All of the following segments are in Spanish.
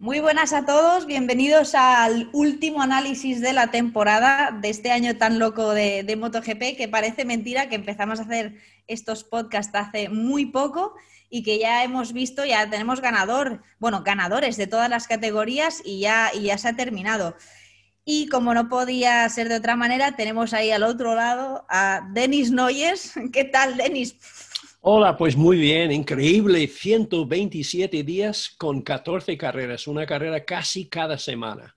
Muy buenas a todos, bienvenidos al último análisis de la temporada de este año tan loco de, MotoGP, que parece mentira que empezamos a hacer estos podcasts hace muy poco y que ya hemos visto, ya tenemos ganador, bueno, ganadores de todas las categorías y ya, y ya se ha terminado. Y como no podía ser de otra manera, tenemos ahí al otro lado a Denis Noyes. ¿Qué tal, Denis? Hola, pues muy bien, increíble, 127 días con 14 carreras, una carrera casi cada semana.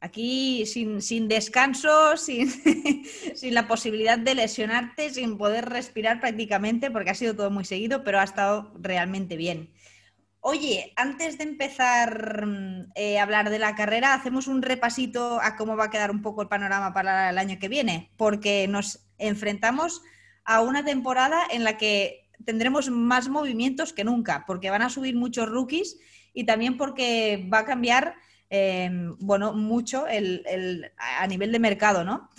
Aquí sin, descanso, sin, sin, la posibilidad de lesionarte, sin poder respirar prácticamente, porque ha sido todo muy seguido, pero ha estado realmente bien. Oye, antes de empezar eh, a hablar de la carrera, hacemos un repasito a cómo va a quedar un poco el panorama para el año que viene, porque nos enfrentamos a una temporada en la que tendremos más movimientos que nunca, porque van a subir muchos rookies y también porque va a cambiar, em, bueno, mucho el, a nivel de mercado, ¿no?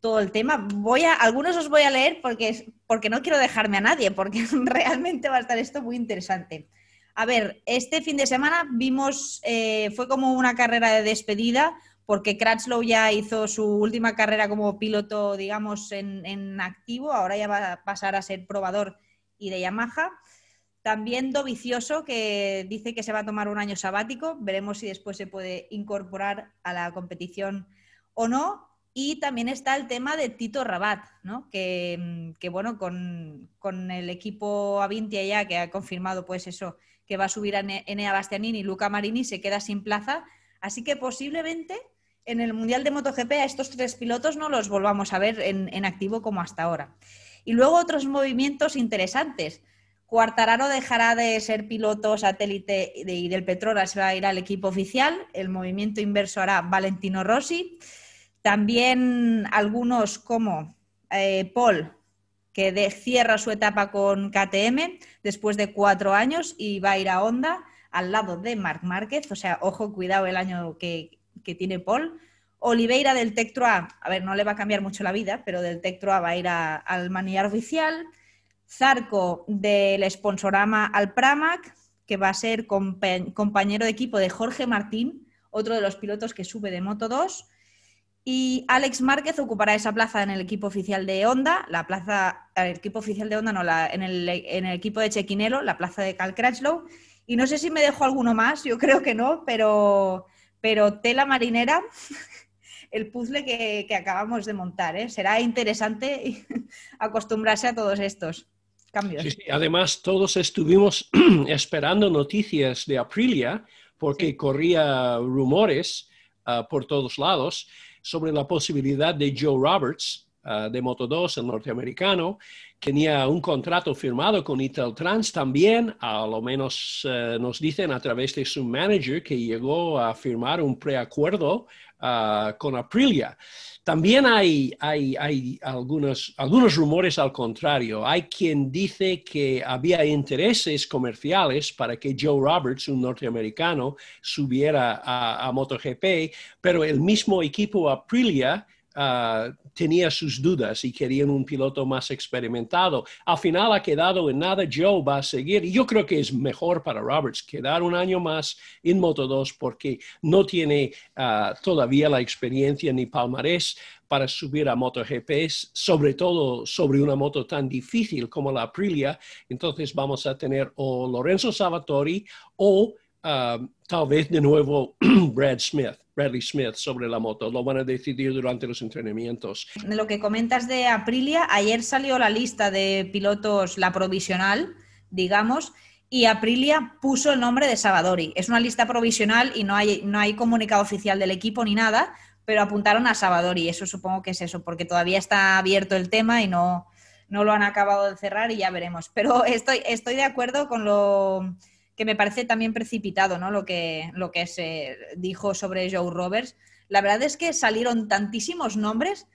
Todo el tema. Voy a, algunos os voy a leer porque, porque no quiero dejarme a nadie, porque realmente va a estar esto muy interesante. A ver, este fin de semana vimos, eh, fue como una carrera de despedida, porque Cratchlow ya hizo su última carrera como piloto, digamos, en, activo, ahora ya va a pasar a ser probador y de Yamaha. También Dovicioso, que dice que se va a tomar un año sabático, veremos si después se puede incorporar a la competición o no. Y también está el tema de Tito Rabat, ¿no? que, bueno, con, el equipo Avintia ya, que ha confirmado pues eso, que va a subir a Enea Bastianini y Luca Marini, se queda sin plaza. Así que posiblemente en el Mundial de MotoGP a estos tres pilotos no los volvamos a ver en, activo como hasta ahora. Y luego otros movimientos interesantes. Cuartararo dejará de ser piloto satélite y del Petronas se va a ir al equipo oficial. El movimiento inverso hará Valentino Rossi. También algunos como eh, Paul, que cierra su etapa con KTM después de cuatro años y va a ir a Honda al lado de Marc Márquez. O sea, ojo, cuidado el año que, que tiene Paul. Oliveira del Tectro A, a ver, no le va a cambiar mucho la vida, pero del Tectro A va a ir al manillar oficial. Zarco del Sponsorama al Pramac, que va a ser compañero de equipo de Jorge Martín, otro de los pilotos que sube de Moto 2. Y Alex Márquez ocupará esa plaza en el equipo oficial de Honda, la plaza, el equipo oficial de Honda, no, la, en, el, en, el, equipo de Chequinelo, la plaza de Cal Crutchlow. Y no sé si me dejo alguno más, yo creo que no, pero pero tela marinera, el puzzle que, acabamos de montar. ¿eh? Será interesante acostumbrarse a todos estos cambios. Además, todos estuvimos esperando noticias de Aprilia porque corría rumores ah, por todos lados sobre la posibilidad de Joe Roberts ah, de Moto 2, el norteamericano, tenía un contrato firmado con Trans también, a lo menos eh, nos dicen a través de su manager que llegó a firmar un preacuerdo uh, con Aprilia. También hay, hay, hay algunos, algunos rumores al contrario. Hay quien dice que había intereses comerciales para que Joe Roberts, un norteamericano, subiera a MotoGP, pero el mismo equipo Aprilia Ah, tenía sus dudas y querían un piloto más experimentado. Al final ha quedado en nada, Joe va a seguir y yo creo que es mejor para Roberts quedar un año más en Moto 2 porque no tiene ah, todavía la experiencia ni palmarés para subir a MotoGP, sobre todo sobre una moto tan difícil como la Aprilia. Entonces vamos a tener o Lorenzo Salvatori o ah, tal vez de nuevo Brad Smith. Bradley Smith sobre la moto. Lo van a decidir durante los entrenamientos. Lo que comentas de Aprilia, ayer salió la lista de pilotos, la provisional, digamos, y Aprilia puso el nombre de Savadori. Es una lista provisional y no hay, no hay comunicado oficial del equipo ni nada, pero apuntaron a Savadori. Eso supongo que es eso, porque todavía está abierto el tema y no, no lo han acabado de cerrar y ya veremos. Pero estoy, estoy de acuerdo con lo que me parece también precipitado, ¿no? Lo que, lo que se dijo sobre Joe Roberts. La verdad es que salieron tantísimos nombres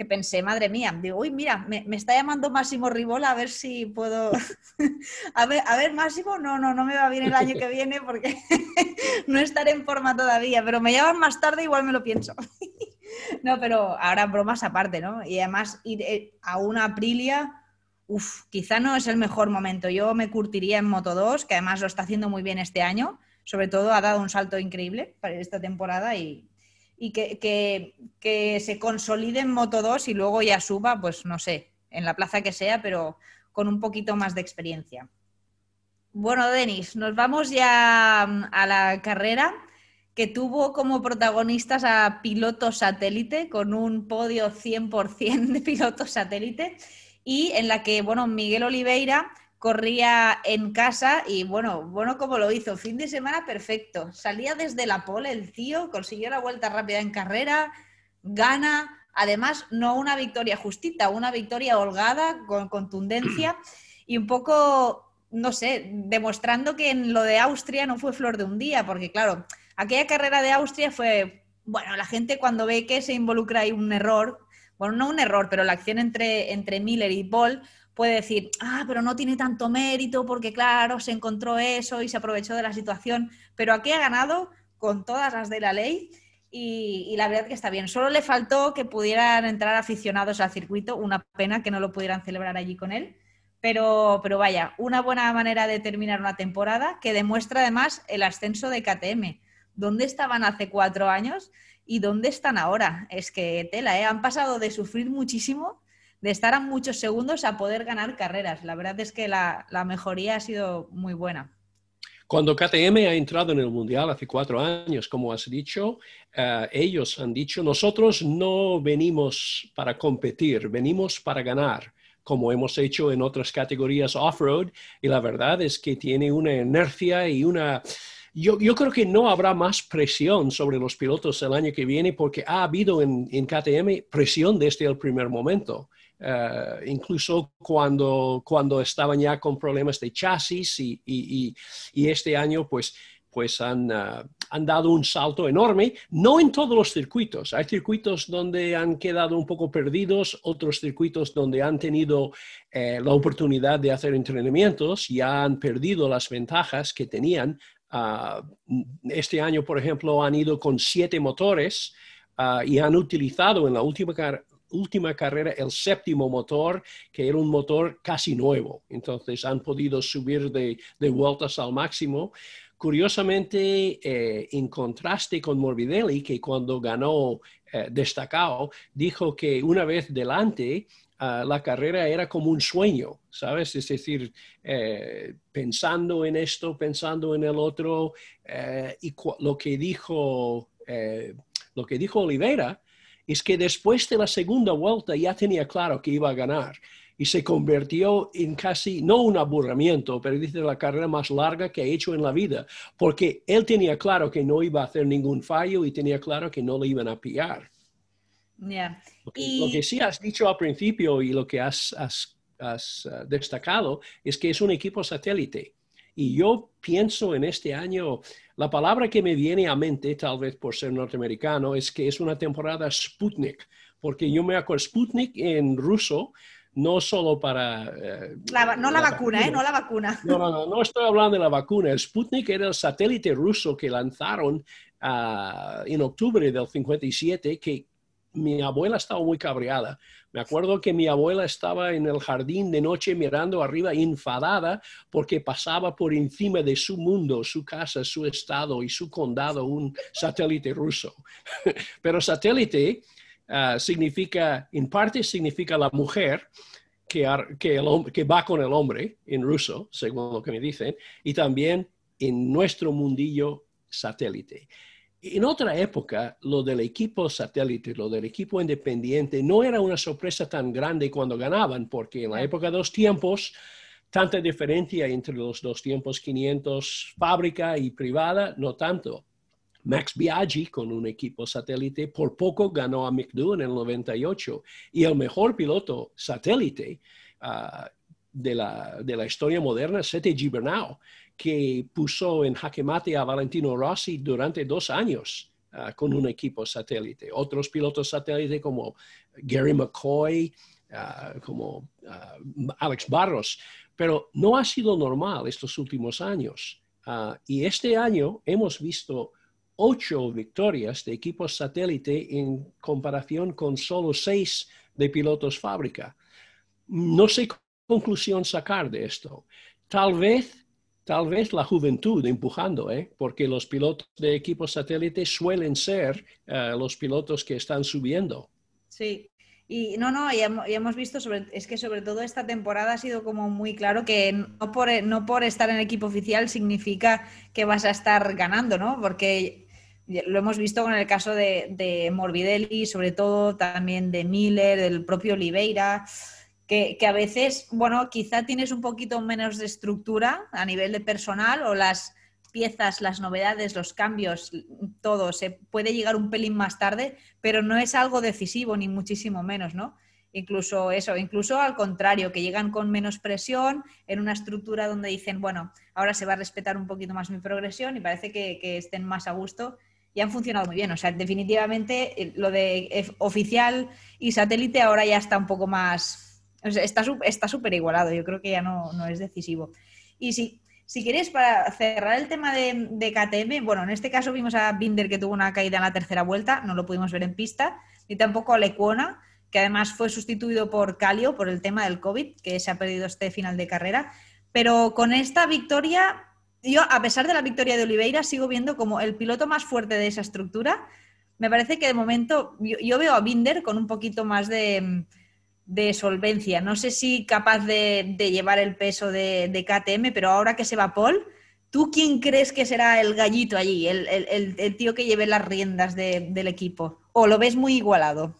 que pensé, madre mía, digo, uy, mira, me, está llamando Máximo Ribola a ver si puedo. a, ver, a ver, Máximo, no, no, no me va bien el año que viene porque no estaré en forma todavía, pero me llaman más tarde, igual me lo pienso. no, pero ahora bromas aparte, ¿no? Y además ir eh, a una Aprilia Uf, quizá no es el mejor momento. Yo me curtiría en Moto 2, que además lo está haciendo muy bien este año. sobre todo ha dado un salto increíble para esta temporada y, que, se consolide en Moto 2 y luego ya suba, pues no sé, en la plaza que sea, pero con un poquito más de experiencia. Bueno, Denis, nos vamos ya mm, a la carrera que tuvo como protagonistas a pilotos satélite, con un podio 100% de pilotos satélite, y en la que, bueno, Miguel Oliveira corría en casa y bueno, bueno, como lo hizo, fin de semana perfecto. Salía desde la pole el tío, consiguió la vuelta rápida en carrera, gana, además no una victoria justita, una victoria holgada, con contundencia y un poco, no sé, demostrando que en lo de Austria no fue flor de un día, porque claro, aquella carrera de Austria fue, bueno, la gente cuando ve que se involucra ahí un error, bueno, no un error, pero la acción entre, entre Miller y Paul puede decir, ah, pero no tiene tanto mérito porque, claro, se encontró eso y se aprovechó de la situación, pero aquí ha ganado con todas las de la ley y, la verdad que está bien. Solo le faltó que pudieran entrar aficionados al circuito, una pena que no lo pudieran celebrar allí con él, pero, pero vaya, una buena manera de terminar una temporada que demuestra además el ascenso de KTM. ¿Dónde estaban hace cuatro años y dónde están ahora? Es que tela, ¿eh? han pasado de sufrir muchísimo de estar a muchos segundos a poder ganar carreras. La verdad es que la, mejoría ha sido muy buena. Cuando KTM ha entrado en el Mundial hace cuatro años, como has dicho, eh, ellos han dicho, nosotros no venimos para competir, venimos para ganar, como hemos hecho en otras categorías off-road, y la verdad es que tiene una inercia y una... Yo, creo que no habrá más presión sobre los pilotos el año que viene porque ha habido en, en KTM presión desde el primer momento. Eh, incluso cuando, cuando estaban ya con problemas de chasis y, y, y este año pues, pues han, uh, han, dado un salto enorme, no en todos los circuitos. Hay circuitos donde han quedado un poco perdidos, otros circuitos donde han tenido eh, la oportunidad de hacer entrenamientos y han perdido las ventajas que tenían. Uh, este año, por ejemplo, han ido con siete motores uh, y han utilizado en la última, última carrera el séptimo motor, que era un motor casi nuevo. Entonces han podido subir de, vueltas al máximo. Curiosamente, eh, en contraste con Morbidelli, que cuando ganó eh, destacado, dijo que una vez delante, ah, la carrera era como un sueño, ¿sabes? Es decir, eh, pensando en esto, pensando en el otro, y lo que dijo, lo que dijo Oliveira, es que después de la segunda vuelta ya tenía claro que iba a ganar y se convirtió en casi, no un aburrimiento, pero dice la carrera más larga que ha hecho en la vida, porque él tenía claro que no iba a hacer ningún fallo y tenía claro que no le iban a pillar. Lo, que, sí has dicho al principio y lo que has, has uh, destacado es que es un equipo satélite. Y yo pienso en este año, la palabra que me viene a mente, tal vez por ser norteamericano, es que es una temporada Sputnik, porque yo me acuerdo Sputnik en ruso, no solo para... Eh, no la, vacuna, ¿eh? No la vacuna. No, no, no, no estoy hablando de la vacuna. El Sputnik era el satélite ruso que lanzaron ah, en octubre del 57, que mi abuela estaba muy cabreada. Me acuerdo que mi abuela estaba en el jardín de noche mirando arriba, enfadada, porque pasaba por encima de su mundo, su casa, su estado y su condado un satélite ruso. Pero satélite ah, significa, en parte significa la mujer, que, que, que va con el hombre en ruso, según lo que me dicen, y también en nuestro mundillo satélite. En otra época, lo del equipo satélite, lo del equipo independiente, no era una sorpresa tan grande cuando ganaban, porque en la época de los tiempos, tanta diferencia entre los dos tiempos, 500 fábrica y privada, no tanto. Max Biaggi con un equipo satélite por poco ganó a McDo en el 98 y el mejor piloto satélite ah, de, la, de, la, historia moderna, Sete Gibernau, que puso en jaque mate a Valentino Rossi durante dos años ah, con un equipo satélite. Otros pilotos satélite como Gary McCoy, ah, como ah, Alex Barros, pero no ha sido normal estos últimos años. y este año hemos visto ocho victorias de equipos satélite en comparación con solo seis de pilotos fábrica. No sé qué conclusión sacar de esto. Tal vez tal vez la juventud empujando, ¿eh? porque los pilotos de equipos satélite suelen ser eh, los pilotos que están subiendo. Sí, y no, no, ya, hemos visto, sobre, es que sobre todo esta temporada ha sido como muy claro que no por, no por estar en el equipo oficial significa que vas a estar ganando, ¿no? Porque lo hemos visto con el caso de, de Morbidelli, sobre todo también de Miller, del propio Oliveira, que, que, a veces, bueno, quizá tienes un poquito menos de estructura a nivel de personal o las piezas, las novedades, los cambios, todo se puede llegar un pelín más tarde, pero no es algo decisivo ni muchísimo menos, ¿no? Incluso eso, incluso al contrario, que llegan con menos presión en una estructura donde dicen, bueno, ahora se va a respetar un poquito más mi progresión y parece que, estén más a gusto y han funcionado muy bien. O sea, definitivamente eh, lo de oficial y satélite ahora ya está un poco más, está súper igualado, yo creo que ya no, no es decisivo. Y sí, si queréis, para cerrar el tema de, KTM, bueno, en este caso vimos a Binder que tuvo una caída en la tercera vuelta, no lo pudimos ver en pista, ni tampoco a Lecuona, que además fue sustituido por Calio por el tema del COVID, que se ha perdido este final de carrera. Pero con esta victoria, yo, a pesar de la victoria de Oliveira, sigo viendo como el piloto más fuerte de esa estructura. Me parece que de momento yo veo a Binder con un poquito más de de solvencia. No sé si capaz de, llevar el peso de, KTM, pero ahora que se va Paul, ¿tú quién crees que será el gallito allí, el, tío que lleve las riendas del equipo? ¿O lo ves muy igualado?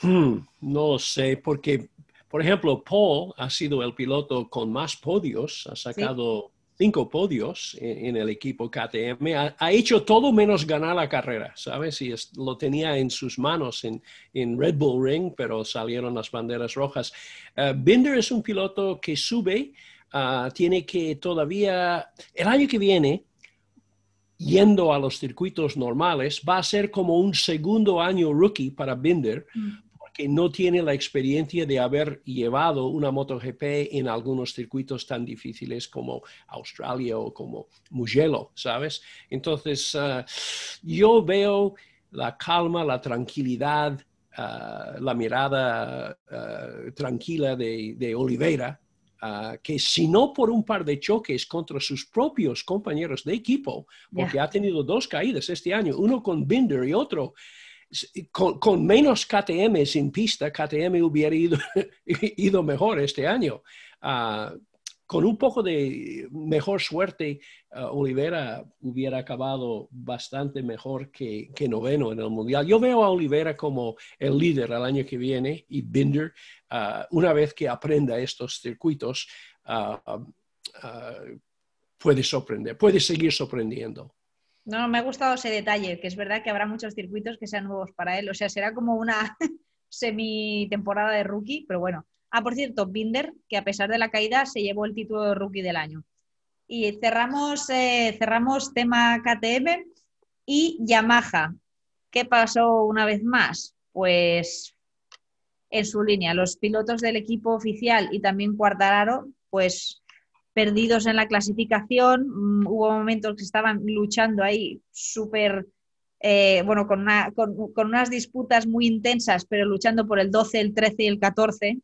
Hmm, no sé, porque, por ejemplo, Paul ha sido el piloto con más podios, ha sacado cinco podios en, el equipo KTM. Ha, hecho todo menos ganar la carrera, ¿sabes? Y lo tenía en sus manos en, Red Bull Ring, pero salieron las banderas rojas. Uh, Binder es un piloto que sube, uh, tiene que todavía, el año que viene, yendo a los circuitos normales, va a ser como un segundo año rookie para Binder, mm que no tiene la experiencia de haber llevado una MotoGP en algunos circuitos tan difíciles como Australia o como Mugello, ¿sabes? Entonces, ah, yo veo la calma, la tranquilidad, ah, la mirada ah, tranquila de, Oliveira, que si no por un par de choques contra sus propios compañeros de equipo, porque ha tenido dos caídas este año, uno con Binder y otro con, menos KTM sin pista, KTM hubiera ido, mejor este año. Ah, con un poco de mejor suerte, uh, Olivera hubiera acabado bastante mejor que, noveno en el Mundial. Yo veo a Olivera como el líder el año que viene y Binder, ah, una vez que aprenda estos circuitos, puede sorprender, puede seguir sorprendiendo. No, me ha gustado ese detalle, que es verdad que habrá muchos circuitos que sean nuevos para él. O sea, será como una semi-temporada de rookie, pero bueno. Ah, por cierto, Binder, que a pesar de la caída se llevó el título de rookie del año. Y cerramos, eh, cerramos tema KTM y Yamaha. ¿Qué pasó una vez más? Pues en su línea, los pilotos del equipo oficial y también Cuartararo, pues perdidos en la clasificación. Mm, hubo momentos que estaban luchando ahí súper, eh, bueno, con, unas disputas muy intensas, pero luchando por el 12, el 13 y el 14,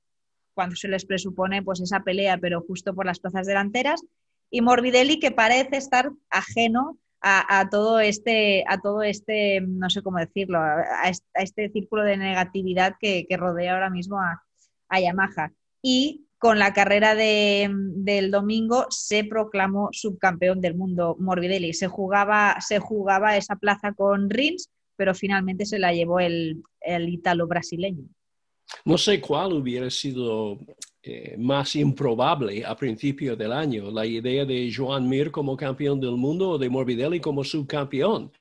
cuando se les presupone pues esa pelea, pero justo por las plazas delanteras. Y Morbidelli, que parece estar ajeno a, todo este, a todo este, no sé cómo decirlo, a, este, círculo de negatividad que, rodea ahora mismo a, a Yamaha. Y con la carrera del domingo se proclamó subcampeón del mundo Morbidelli. Se jugaba, se jugaba esa plaza con Rins, pero finalmente se la llevó el, el ítalo brasileño. No sé cuál hubiera sido eh, más improbable a principio del año, la idea de Joan Mir como campeón del mundo o de Morbidelli como subcampeón,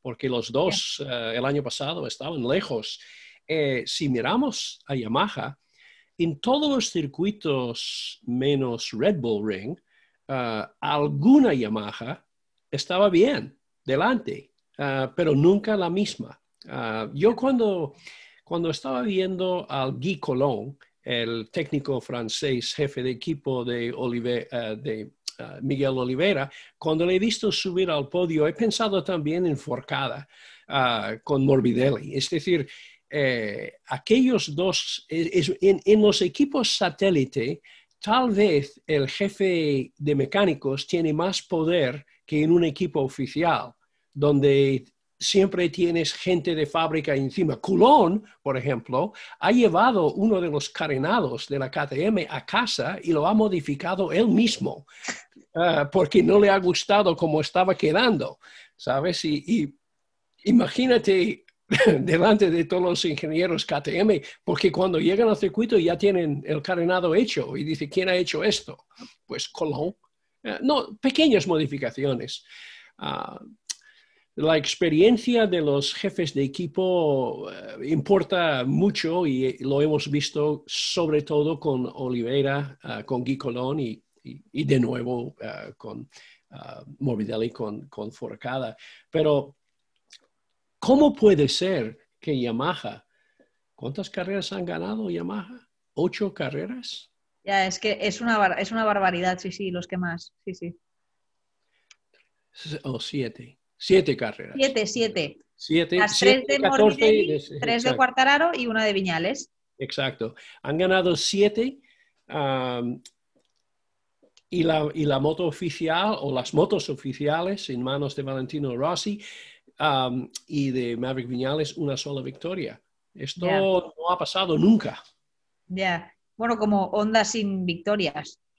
porque los dos eh, el año pasado estaban lejos. Eh, si miramos a Yamaha, en todos los circuitos menos Red Bull Ring, ah, alguna Yamaha estaba bien delante, ah, pero nunca la misma. Ah, yo cuando, cuando estaba viendo al Guy Colón, el técnico francés, jefe de equipo de, de Miguel Oliveira, cuando le he visto subir al podio, he pensado también en Forcada con Morbidelli. Es decir, eh, aquellos dos, en, los equipos satélite, tal vez el jefe de mecánicos tiene más poder que en un equipo oficial, donde siempre tienes gente de fábrica encima. Coulon, por ejemplo, ha llevado uno de los carenados de la KTM a casa y lo ha modificado él mismo, ah, porque no le ha gustado cómo estaba quedando, ¿sabes? y imagínate delante de todos los ingenieros KTM, porque cuando llegan al circuito ya tienen el carenado hecho y dice, ¿quién ha hecho esto? Pues Colón. Eh, no, pequeñas modificaciones. Ah, la experiencia de los jefes de equipo eh, importa mucho y lo hemos visto sobre todo con Oliveira, ah, con Guy Colón y, de nuevo ah, con Morbidelli, con, con Forcada. Pero ¿Cómo puede ser que Yamaha, ¿cuántas carreras han ganado Yamaha? ¿Ocho carreras? Ya, es que es una, es una barbaridad, sí, sí, los que más, sí, sí. O siete. Siete carreras. Siete, siete. Siete, Las tres de Morbidelli, tres de Cuartararo y una de Viñales. Exacto. Han ganado siete. y, la, y la moto oficial o las motos oficiales en manos de Valentino Rossi y de Maverick Viñales una sola victoria. Esto no ha pasado nunca. Ya, bueno, como Honda sin victorias.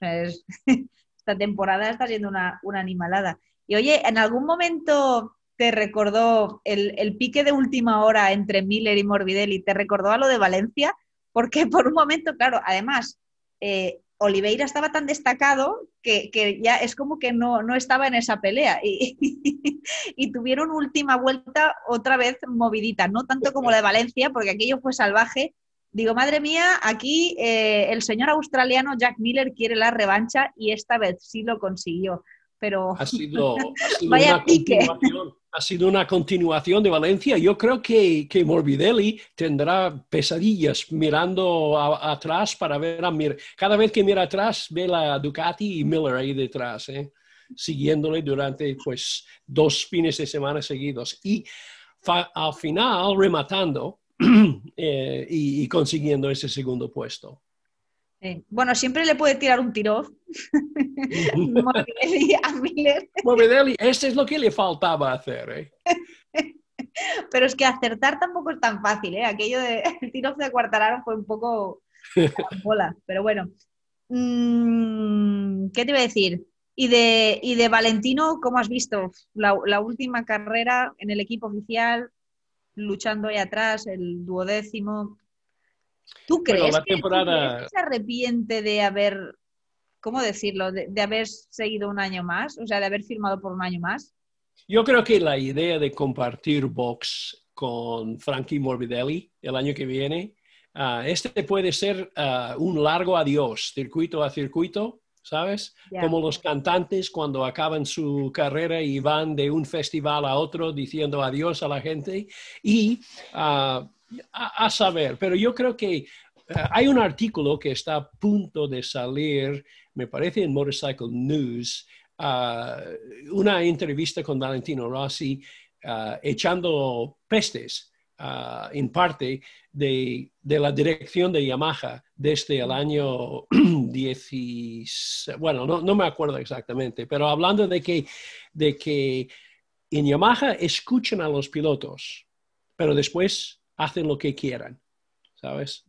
esta temporada está siendo una, animalada. Y oye, ¿en algún momento te recordó el, pique de última hora entre Miller y Morbidelli? ¿Te recordó a lo de Valencia? Porque por un momento, claro, además, eh, Oliveira estaba tan destacado que, ya es como que no, estaba en esa pelea y, tuvieron última vuelta otra vez movidita, no tanto como la de Valencia, porque aquello fue salvaje. Digo, madre mía, aquí eh, el señor australiano Jack Miller quiere la revancha y esta vez sí lo consiguió. Pero ha sido, vaya pique ha sido una continuación de Valencia. Yo creo que, que Morbidelli tendrá pesadillas mirando atrás para ver a Mir. Cada vez que mira atrás ve la Ducati y Miller ahí detrás, ¿eh? siguiéndole durante pues dos fines de semana seguidos. Y al final rematando eh, y consiguiendo ese segundo puesto. Bueno, siempre le puede tirar un tiro a Miller. Morbidelli, eso es lo que le faltaba hacer. ¿eh? Pero es que acertar tampoco es tan fácil, ¿eh? Aquello de el tiro de Cuartararo fue un poco bola, pero bueno. Mm, ¿Qué te iba a decir? Y de, y de Valentino, ¿cómo has visto? La, la, última carrera en el equipo oficial, luchando ahí atrás, el duodécimo. ¿Tú crees, que, se arrepiente de haber, ¿cómo decirlo?, de, haber seguido un año más, o sea, de haber firmado por un año más. Yo creo que la idea de compartir box con Frankie Morbidelli el año que viene, ah, este puede ser ah, un largo adiós, circuito a circuito, ¿sabes? Como los cantantes cuando acaban su carrera y van de un festival a otro diciendo adiós a la gente. Y uh, a, saber, pero yo creo que eh, hay un artículo que está a punto de salir, me parece en Motorcycle News, una entrevista con Valentino Rossi echando pestes en parte de, la dirección de Yamaha desde el año 10, bueno, no, no, me acuerdo exactamente, pero hablando de que, de que en Yamaha escuchan a los pilotos, pero después hacen lo que quieran, ¿sabes?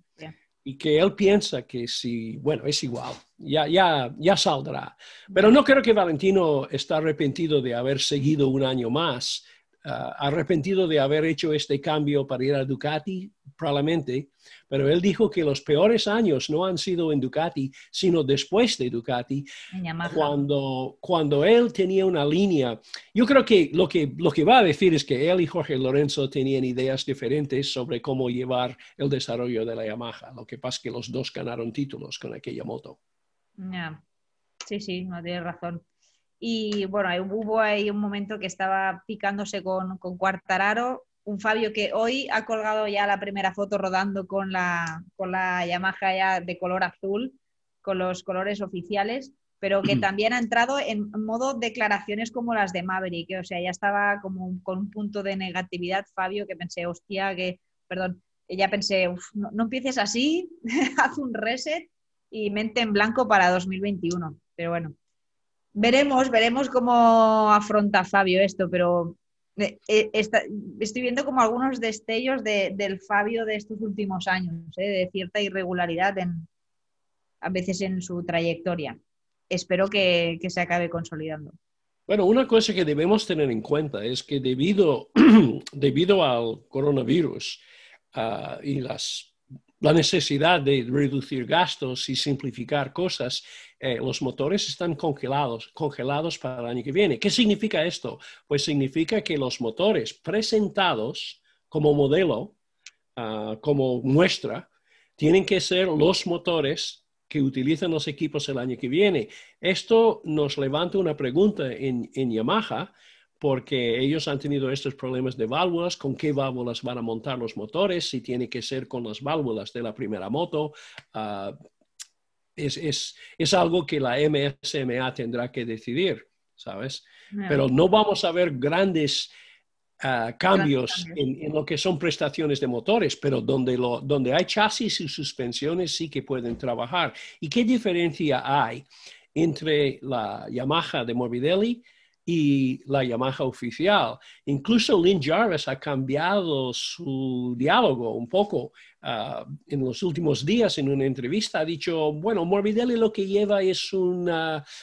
Y que él piensa que si, bueno, es igual, ya, ya, ya saldrá. Pero no creo que Valentino está arrepentido de haber seguido un año más arrepentido de haber hecho este cambio para ir a Ducati, probablemente, pero él dijo que los peores años no han sido en Ducati, sino después de Ducati, cuando, cuando él tenía una línea. Yo creo que lo, que lo que va a decir es que él y Jorge Lorenzo tenían ideas diferentes sobre cómo llevar el desarrollo de la Yamaha. Lo que pasa es que los dos ganaron títulos con aquella moto. Sí, sí, no tienes razón. Y bueno, hubo ahí un momento que estaba picándose con, con Cuartararo, un Fabio que hoy ha colgado ya la primera foto rodando con la, con la Yamaha ya de color azul, con los colores oficiales, pero que también ha entrado en modo declaraciones como las de Maverick, o sea, ya estaba como con un punto de negatividad Fabio que pensé, hostia, que, perdón, ya pensé, no, no empieces así, haz un reset y mente en blanco para 2021. Pero bueno, veremos, veremos cómo afronta Fabio esto, pero eh, eh, estoy viendo como algunos destellos del Fabio de estos últimos años, eh, de cierta irregularidad en, a veces en su trayectoria. Espero que, se acabe consolidando. Bueno, una cosa que debemos tener en cuenta es que debido, debido al coronavirus ah, y las la necesidad de reducir gastos y simplificar cosas, eh, los motores están congelados, congelados para el año que viene. ¿Qué significa esto? Pues significa que los motores presentados como modelo, ah, como muestra, tienen que ser los motores que utilizan los equipos el año que viene. Esto nos levanta una pregunta en, en Yamaha porque ellos han tenido estos problemas de válvulas, con qué válvulas van a montar los motores, si tiene que ser con las válvulas de la primera moto. Ah, es, algo que la MSMA tendrá que decidir, ¿sabes? Pero no vamos a ver grandes ah, cambios en, lo que son prestaciones de motores, pero donde, lo, donde hay chasis y suspensiones sí que pueden trabajar. ¿Y qué diferencia hay entre la Yamaha de Morbidelli y la Yamaha oficial. Incluso Lynn Jarvis ha cambiado su diálogo un poco ah, en los últimos días en una entrevista. Ha dicho, bueno, Morbidelli lo que lleva es,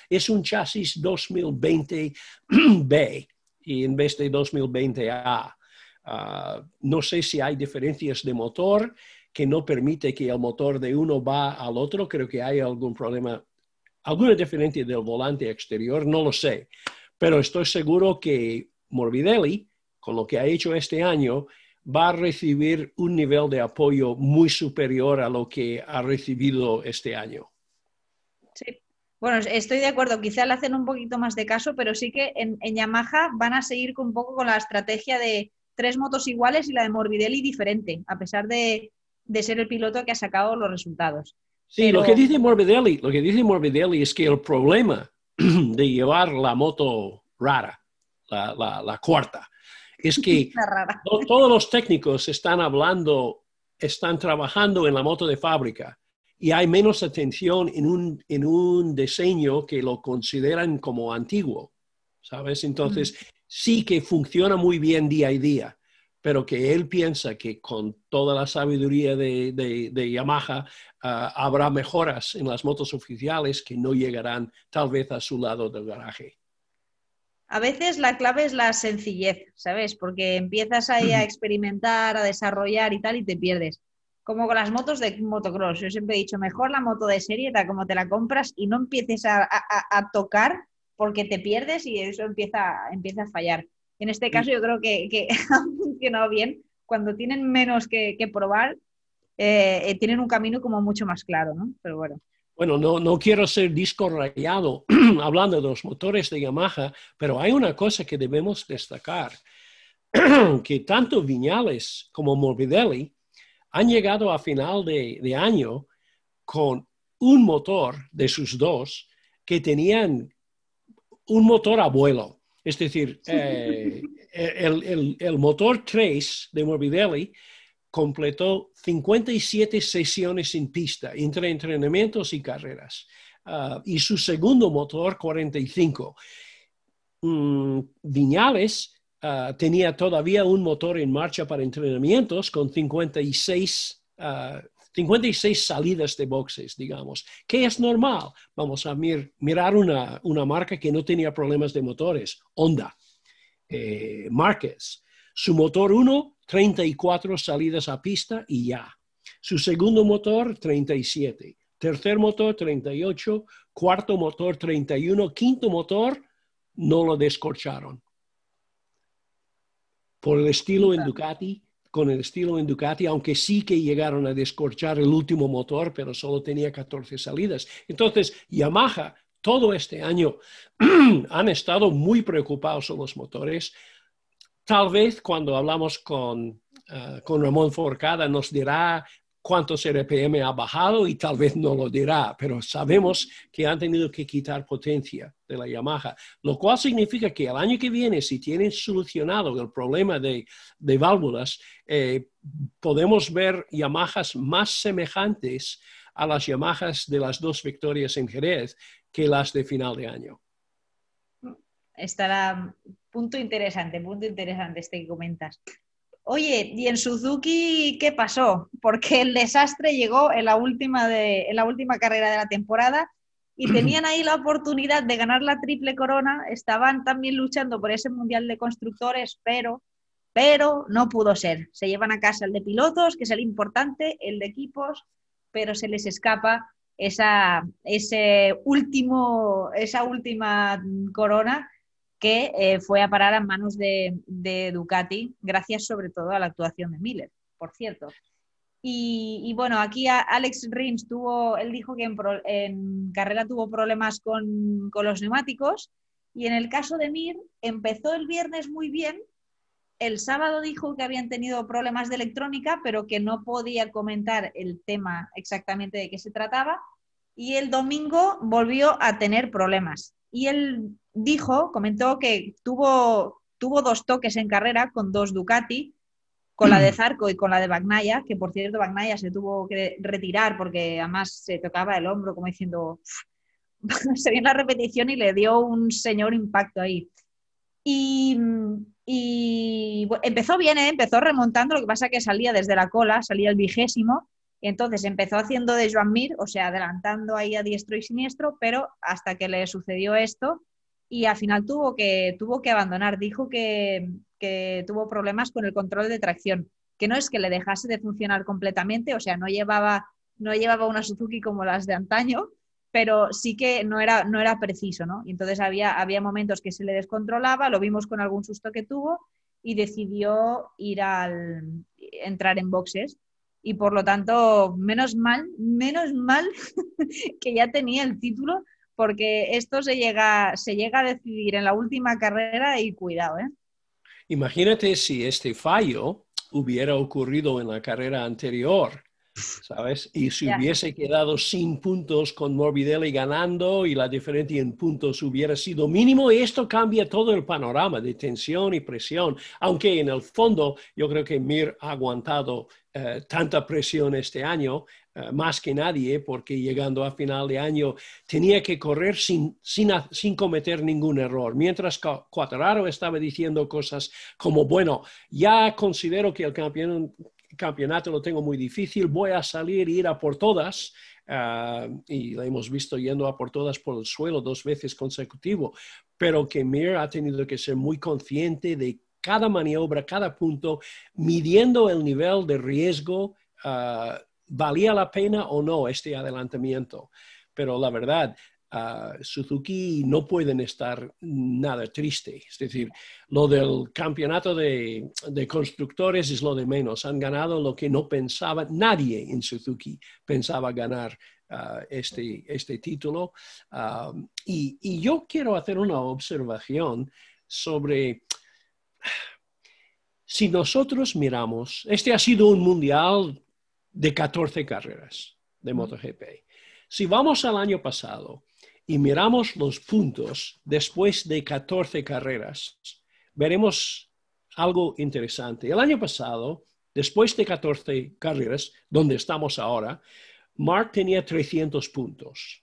es un chasis 2020B y en vez de 2020A. Ah, no sé si hay diferencias de motor que no permite que el motor de uno va al otro. Creo que hay algún problema, alguna diferencia del volante exterior, no lo sé pero estoy seguro que Morbidelli, con lo que ha hecho este año, va a recibir un nivel de apoyo muy superior a lo que ha recibido este año. Sí, bueno, estoy de acuerdo. Quizá le hacen un poquito más de caso, pero sí que en, Yamaha van a seguir un poco con la estrategia de tres motos iguales y la de Morbidelli diferente, a pesar de, ser el piloto que ha sacado los resultados. Sí, lo que dice Morbidelli, lo que dice Morbidelli es que el problema de llevar la moto rara, la, cuarta. Es que todos los técnicos están hablando, están trabajando en la moto de fábrica y hay menos atención en un, en un diseño que lo consideran como antiguo, ¿sabes? Entonces, sí que funciona muy bien día a día, pero que él piensa que con toda la sabiduría de, Yamaha ah, habrá mejoras en las motos oficiales que no llegarán tal vez a su lado del garaje. A veces la clave es la sencillez, ¿sabes? Porque empiezas ahí a experimentar, a desarrollar y tal y te pierdes. Como con las motos de motocross. Yo siempre he dicho, mejor la moto de serie, tal como te la compras y no empieces a, tocar porque te pierdes y eso empieza, empieza a fallar. En este caso yo creo que, ha funcionado bien. Cuando tienen menos que, probar, eh, eh, tienen un camino como mucho más claro, ¿no? Pero bueno. Bueno, no, no quiero ser disco rayado hablando de los motores de Yamaha, pero hay una cosa que debemos destacar, que tanto Viñales como Morbidelli han llegado a final de, de año con un motor de sus dos que tenían un motor abuelo. Es decir, eh, el, motor 3 de Morbidelli completó 57 sesiones en pista, entre entrenamientos y carreras. Ah, y su segundo motor, 45. Mm, Viñales ah, tenía todavía un motor en marcha para entrenamientos con 56 56 salidas de boxes, digamos, que es normal. Vamos a mirar una, marca que no tenía problemas de motores, Honda, eh, Márquez. Su motor 1, 34 salidas a pista y ya. Su segundo motor, 37. Tercer motor, 38. Cuarto motor, 31. Quinto motor, no lo descorcharon. Por el estilo en Ducati, con el estilo en Ducati, aunque sí que llegaron a descorchar el último motor, pero solo tenía 14 salidas. Entonces, Yamaha, todo este año, han estado muy preocupados en los motores. Tal vez cuando hablamos con, uh, con Ramón Forcada nos dirá cuántos RPM ha bajado y tal vez no lo dirá, pero sabemos que han tenido que quitar potencia de la Yamaha, lo cual significa que el año que viene, si tienen solucionado el problema de, válvulas, eh, podemos ver Yamahas más semejantes a las Yamahas de las dos victorias en Jerez que las de final de año. Estará punto interesante, punto interesante este que comentas. Oye, ¿y en Suzuki qué pasó? Porque el desastre llegó en la última, de, en la última carrera de la temporada y tenían ahí la oportunidad de ganar la triple corona, estaban también luchando por ese mundial de constructores, pero, pero no pudo ser. Se llevan a casa el de pilotos, que es el importante, el de equipos, pero se les escapa esa, ese último, esa última corona que eh, fue a parar a manos de, Ducati, gracias sobre todo a la actuación de Miller, por cierto. Y, bueno, aquí Alex Rins tuvo, él dijo que en, carrera tuvo problemas con, los neumáticos y en el caso de Mir empezó el viernes muy bien, el sábado dijo que habían tenido problemas de electrónica, pero que no podía comentar el tema exactamente de qué se trataba y el domingo volvió a tener problemas. Y él dijo, comentó que tuvo, tuvo dos toques en carrera con dos Ducati, con la de Zarco y con la de Bagnaya, que por cierto Bagnaya se tuvo que retirar porque además se tocaba el hombro como diciendo, se vio en la repetición y le dio un señor impacto ahí. Y, empezó bien, ¿eh? empezó remontando, lo que pasa que salía desde la cola, salía el vigésimo, y entonces empezó haciendo de Joan Mir, o sea, adelantando ahí a diestro y siniestro, pero hasta que le sucedió esto, y al final tuvo que, tuvo que abandonar. Dijo que, tuvo problemas con el control de tracción, que no es que le dejase de funcionar completamente, o sea, no llevaba, no llevaba una Suzuki como las de antaño, pero sí que no era, no era preciso, ¿no? Y entonces había, había momentos que se le descontrolaba, lo vimos con algún susto que tuvo y decidió ir al entrar en boxes y por lo tanto, menos mal, menos mal que ya tenía el título porque esto se llega, se llega a decidir en la última carrera y cuidado. ¿eh? Imagínate si este fallo hubiera ocurrido en la carrera anterior, ¿sabes? Y si hubiese quedado sin puntos con Morbidelli ganando y la diferencia en puntos hubiera sido mínimo, esto cambia todo el panorama de tensión y presión, aunque en el fondo yo creo que Mir ha aguantado eh, tanta presión este año eh, más que nadie, porque llegando a final de año tenía que correr sin, sin, cometer ningún error, mientras Cuatraro estaba diciendo cosas como, bueno, ya considero que el campeonato lo tengo muy difícil, voy a salir e ir a por todas. Eh, y la hemos visto yendo a por todas por el suelo dos veces consecutivo, pero que Mir ha tenido que ser muy consciente de cada maniobra, cada punto, midiendo el nivel de riesgo uh, valía la pena o no este adelantamiento. Pero la verdad, Suzuki no pueden estar nada triste. Es decir, lo del campeonato de, constructores es lo de menos. Han ganado lo que no pensaba nadie en Suzuki pensaba ganar este, este título. y, y yo quiero hacer una observación sobre si nosotros miramos, este ha sido un mundial de 14 carreras de MotoGP. Si vamos al año pasado y miramos los puntos después de 14 carreras, veremos algo interesante. El año pasado, después de 14 carreras, donde estamos ahora, Mark tenía 300 puntos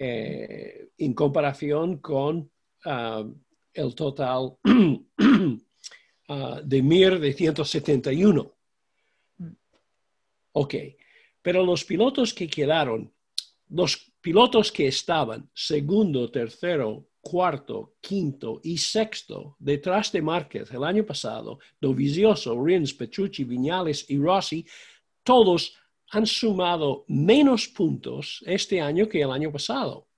eh, en comparación con ah, el total ah, de Mir de 171. Ok, pero los pilotos que quedaron, los pilotos que estaban segundo, tercero, cuarto, quinto y sexto detrás de Márquez el año pasado, Dovizioso, Rins, Petrucci, Viñales y Rossi, todos han sumado menos puntos este año que el año pasado.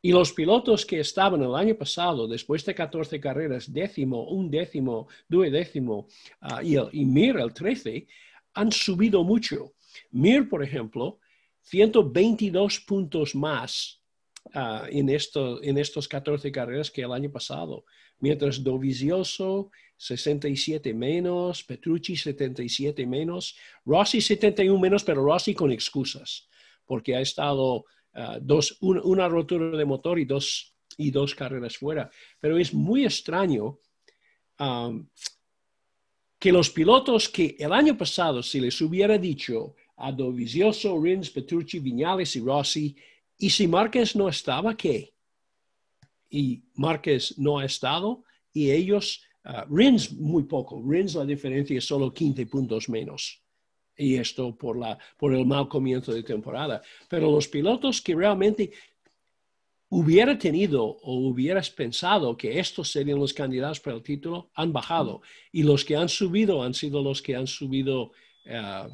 Y los pilotos que estaban el año pasado, después de 14 carreras, décimo, un décimo, duodécimo, uh, y, el, y Mir el 13, han subido mucho. Mir, por ejemplo, 122 puntos más ah, en, en estos 14 carreras que el año pasado, mientras Dovizioso 67 menos, Petrucci 77 menos, Rossi 71 menos, pero Rossi con excusas, porque ha estado ah, dos, una rotura de motor y dos, y dos carreras fuera. Pero es muy extraño que los pilotos que el año pasado, si les hubiera dicho a Rins, Petrucci, Viñales y Rossi. Y si Márquez no estaba, ¿qué? Y Márquez no ha estado y ellos, uh, Rins muy poco, Rins la diferencia es solo 15 puntos menos. Y esto por, la, por el mal comienzo de temporada. Pero los pilotos que realmente hubiera tenido o hubieras pensado que estos serían los candidatos para el título, han bajado. Y los que han subido han sido los que han subido uh,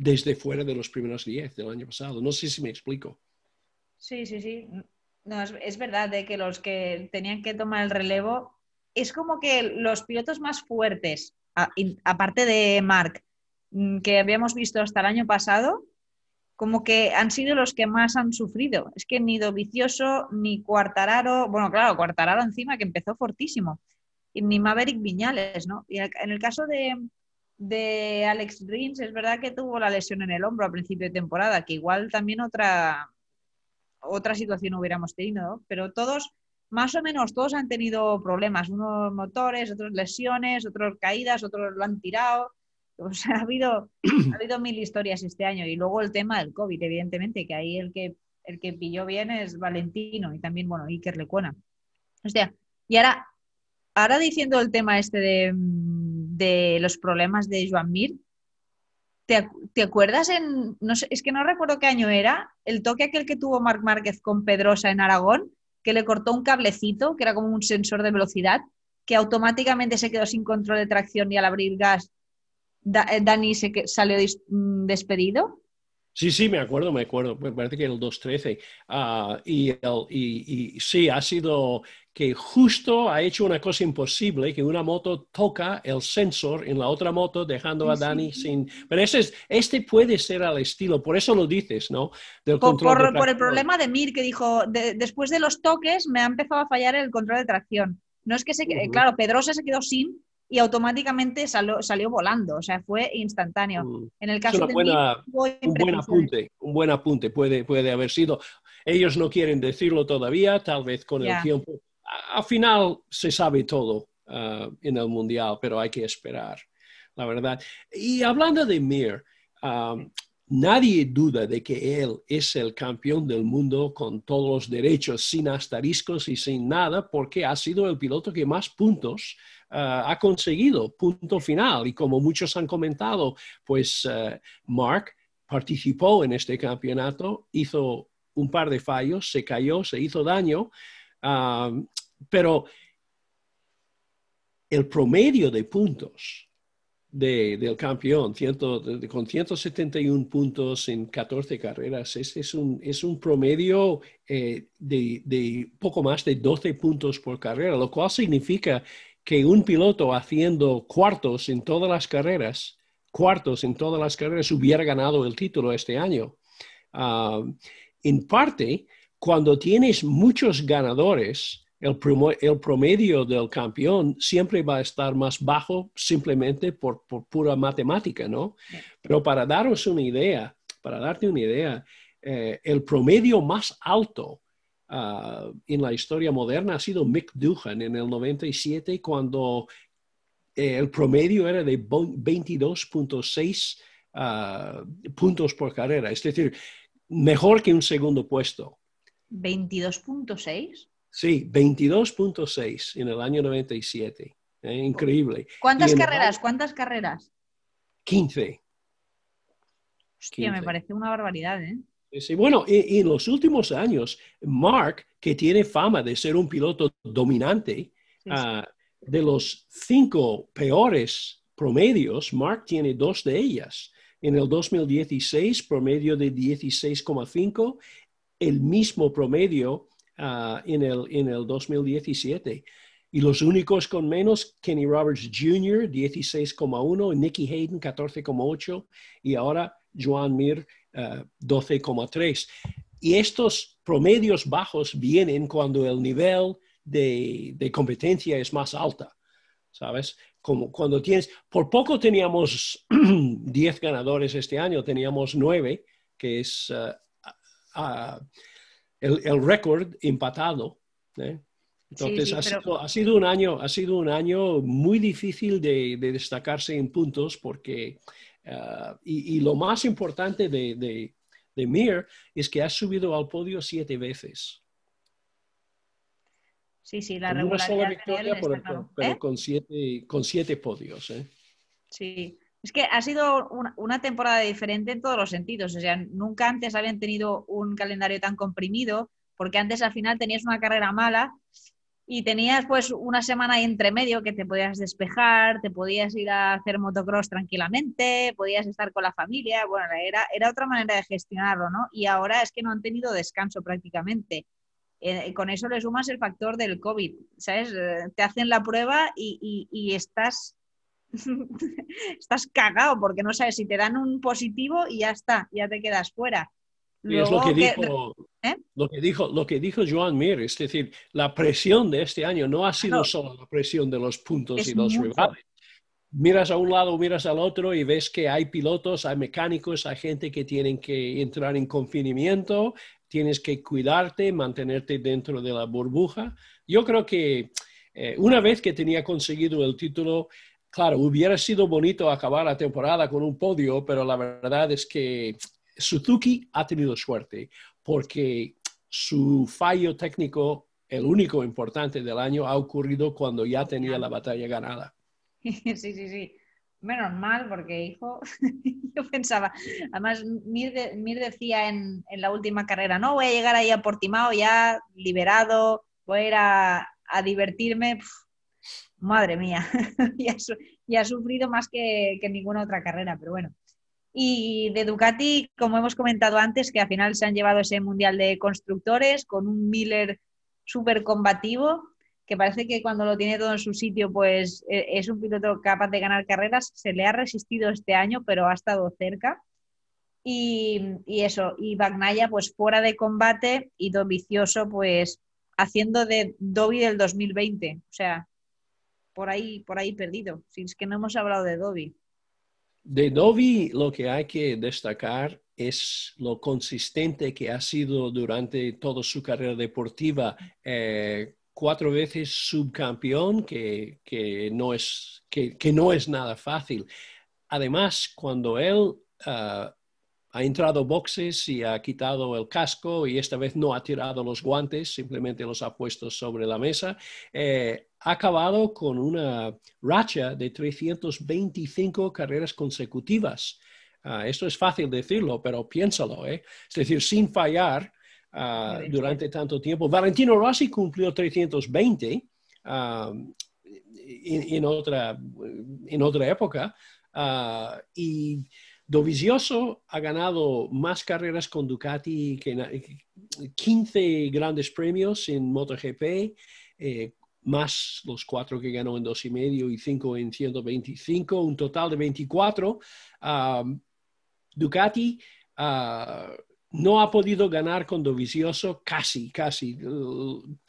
desde fuera de los primeros 10 del año pasado. No sé si me explico. Sí, sí, sí. No, es, verdad de que los que tenían que tomar el relevo, es como que los pilotos más fuertes, aparte de Mark, mm, que habíamos visto hasta el año pasado, como que han sido los que más han sufrido. Es que ni Dovicioso, ni Cuartararo, bueno, claro, Cuartararo encima que empezó fortísimo, ni Maverick Viñales, ¿no? Y en el caso de, de Alex Rins, es verdad que tuvo la lesión en el hombro a principio de temporada, que igual también otra, otra situación hubiéramos tenido, pero todos, más o menos todos han tenido problemas, unos motores, otros lesiones, otros caídas, otros lo han tirado. O sea, ha habido, ha habido mil historias este año. Y luego el tema del COVID, evidentemente, que ahí el que, el que pilló bien es Valentino y también, bueno, Iker Lecuona. O sea, y ahora, ahora diciendo el tema este de de los problemas de Joan Mir. ¿Te, acuerdas en, no sé, es que no recuerdo qué año era, el toque aquel que tuvo Marc Márquez con Pedrosa en Aragón, que le cortó un cablecito, que era como un sensor de velocidad, que automáticamente se quedó sin control de tracción y al abrir gas Dani se salió mm, despedido? Sí, sí, me acuerdo, me acuerdo. Me parece que el 213. Uh, y, y, y, sí, ha sido que justo ha hecho una cosa imposible, que una moto toca el sensor en la otra moto, dejando a Dani sin... Pero ese es, este puede ser al estilo, por eso lo dices, ¿no? Del por, control por, el problema de Mir, que dijo, después de los toques me ha empezado a fallar el control de tracción. No es que se... Uh Claro, Pedrosa se quedó sin, y automáticamente salió, salió volando, o sea, fue instantáneo. Mm. En el caso de buena, un buen apunte, un buen apunte puede, puede haber sido. Ellos no quieren decirlo todavía, tal vez con el tiempo. Al final se sabe todo ah, en el mundial, pero hay que esperar, la verdad. Y hablando de Mir, nadie duda de que él es el campeón del mundo con todos los derechos, sin asteriscos y sin nada, porque ha sido el piloto que más puntos ha conseguido, punto final. Y como muchos han comentado, pues eh, Mark participó en este campeonato, hizo un par de fallos, se cayó, se hizo daño, ah, pero el promedio de puntos del campeón, con 171 puntos en 14 carreras, este es un, es un promedio eh, de, de, poco más de 12 puntos por carrera, lo cual significa que un piloto haciendo cuartos en todas las carreras, cuartos en todas las carreras, hubiera ganado el título este año. Ah, en parte, cuando tienes muchos ganadores, el, promedio del campeón siempre va a estar más bajo simplemente por, pura matemática, ¿no? Pero para daros una idea, para darte una idea, eh, el promedio más alto Ah, en la historia moderna ha sido Mick Duhan en el 97 cuando eh, el promedio era de 22.6 ah, puntos por carrera, es decir, mejor que un segundo puesto. ¿22.6? Sí, 22.6 en el año 97. Eh, increíble. ¿Cuántas carreras? ¿Cuántas carreras? 15. Hostia, me parece una barbaridad, ¿eh? Sí, bueno, en, los últimos años, Mark, que tiene fama de ser un piloto dominante, ah, de los cinco peores promedios, Mark tiene dos de ellas. En el 2016, promedio de 16,5, el mismo promedio ah, en, el, en el 2017. Y los únicos con menos, Kenny Roberts Jr., 16,1, Nicky Hayden, 14,8, y ahora Joan Mir, 12,3. Y estos promedios bajos vienen cuando el nivel de, competencia es más alta, ¿sabes? Como cuando tienes, por poco teníamos 10 ganadores este año, teníamos 9, que es uh, uh, el, récord empatado. ¿eh? Entonces ha, sido, un año, ha sido un año muy difícil de, de destacarse en puntos porque Ah, y, lo más importante de, de, de, Mir es que ha subido al podio siete veces. Sí, sí, la regularidad. Una sola victoria, pero, ¿Eh? con, siete, con siete podios. ¿eh? Sí, es que ha sido una, temporada diferente en todos los sentidos. O sea, nunca antes habían tenido un calendario tan comprimido, porque antes al final tenías una carrera mala y tenías pues una semana entre medio que te podías despejar, te podías ir a hacer motocross tranquilamente, podías estar con la familia, bueno, era, era otra manera de gestionarlo, ¿no? Y ahora es que no han tenido descanso prácticamente. Eh, con eso le sumas el factor del COVID, ¿sabes? Eh, te hacen la prueba y, y, estás, estás cagado porque no sabes si te dan un positivo y ya está, ya te quedas fuera es lo que, dijo, ¿eh? lo que, dijo, lo que dijo Joan Mir, es decir, la presión de este año no ha sido solo la presión de los puntos y los rivales. Miras a un lado, miras al otro y ves que hay pilotos, hay mecánicos, hay gente que tienen que entrar en confinamiento, tienes que cuidarte, mantenerte dentro de la burbuja. Yo creo que eh, una vez que tenía conseguido el título, claro, hubiera sido bonito acabar la temporada con un podio, pero la verdad es que Suzuki ha tenido suerte porque su fallo técnico, el único importante del año, ha ocurrido cuando ya tenía la batalla ganada. Sí, sí, sí. Menos mal, porque hijo, yo pensaba, además Mir, decía en, la última carrera, no, voy a llegar ahí a Portimao ya liberado, voy a ir a, divertirme. madre mía, y, ha, sufrido más que, que ninguna otra carrera, pero bueno. Y de Ducati, como hemos comentado antes, que al final se han llevado ese Mundial de Constructores con un Miller súper combativo, que parece que cuando lo tiene todo en su sitio, pues e, es un piloto capaz de ganar carreras. Se le ha resistido este año, pero ha estado cerca. Y, eso, y Bagnaya pues fuera de combate y Dovicioso pues haciendo de Dobby del 2020. O sea, por ahí, por ahí perdido. Si es que no hemos hablado de Dobby. De Dovi lo que hay que destacar es lo consistente que ha sido durante toda su carrera deportiva. Eh, cuatro veces subcampeón, que, no es, que, no es nada fácil. Además, cuando él ah, ha entrado boxes y ha quitado el casco y esta vez no ha tirado los guantes, simplemente los ha puesto sobre la mesa, eh, ha acabado con una racha de 325 carreras consecutivas. Ah, esto es fácil decirlo, pero piénsalo, ¿eh? es decir, sin fallar ah, durante tanto tiempo. Valentino Rossi cumplió 320 ah, en, otra, en otra época y Dovizioso ha ganado más carreras con Ducati que 15 grandes premios en MotoGP, eh, más los cuatro que ganó en dos y medio y cinco en 125, un total de 24. Ducati ah, no ha podido ganar con Dovizioso casi, casi.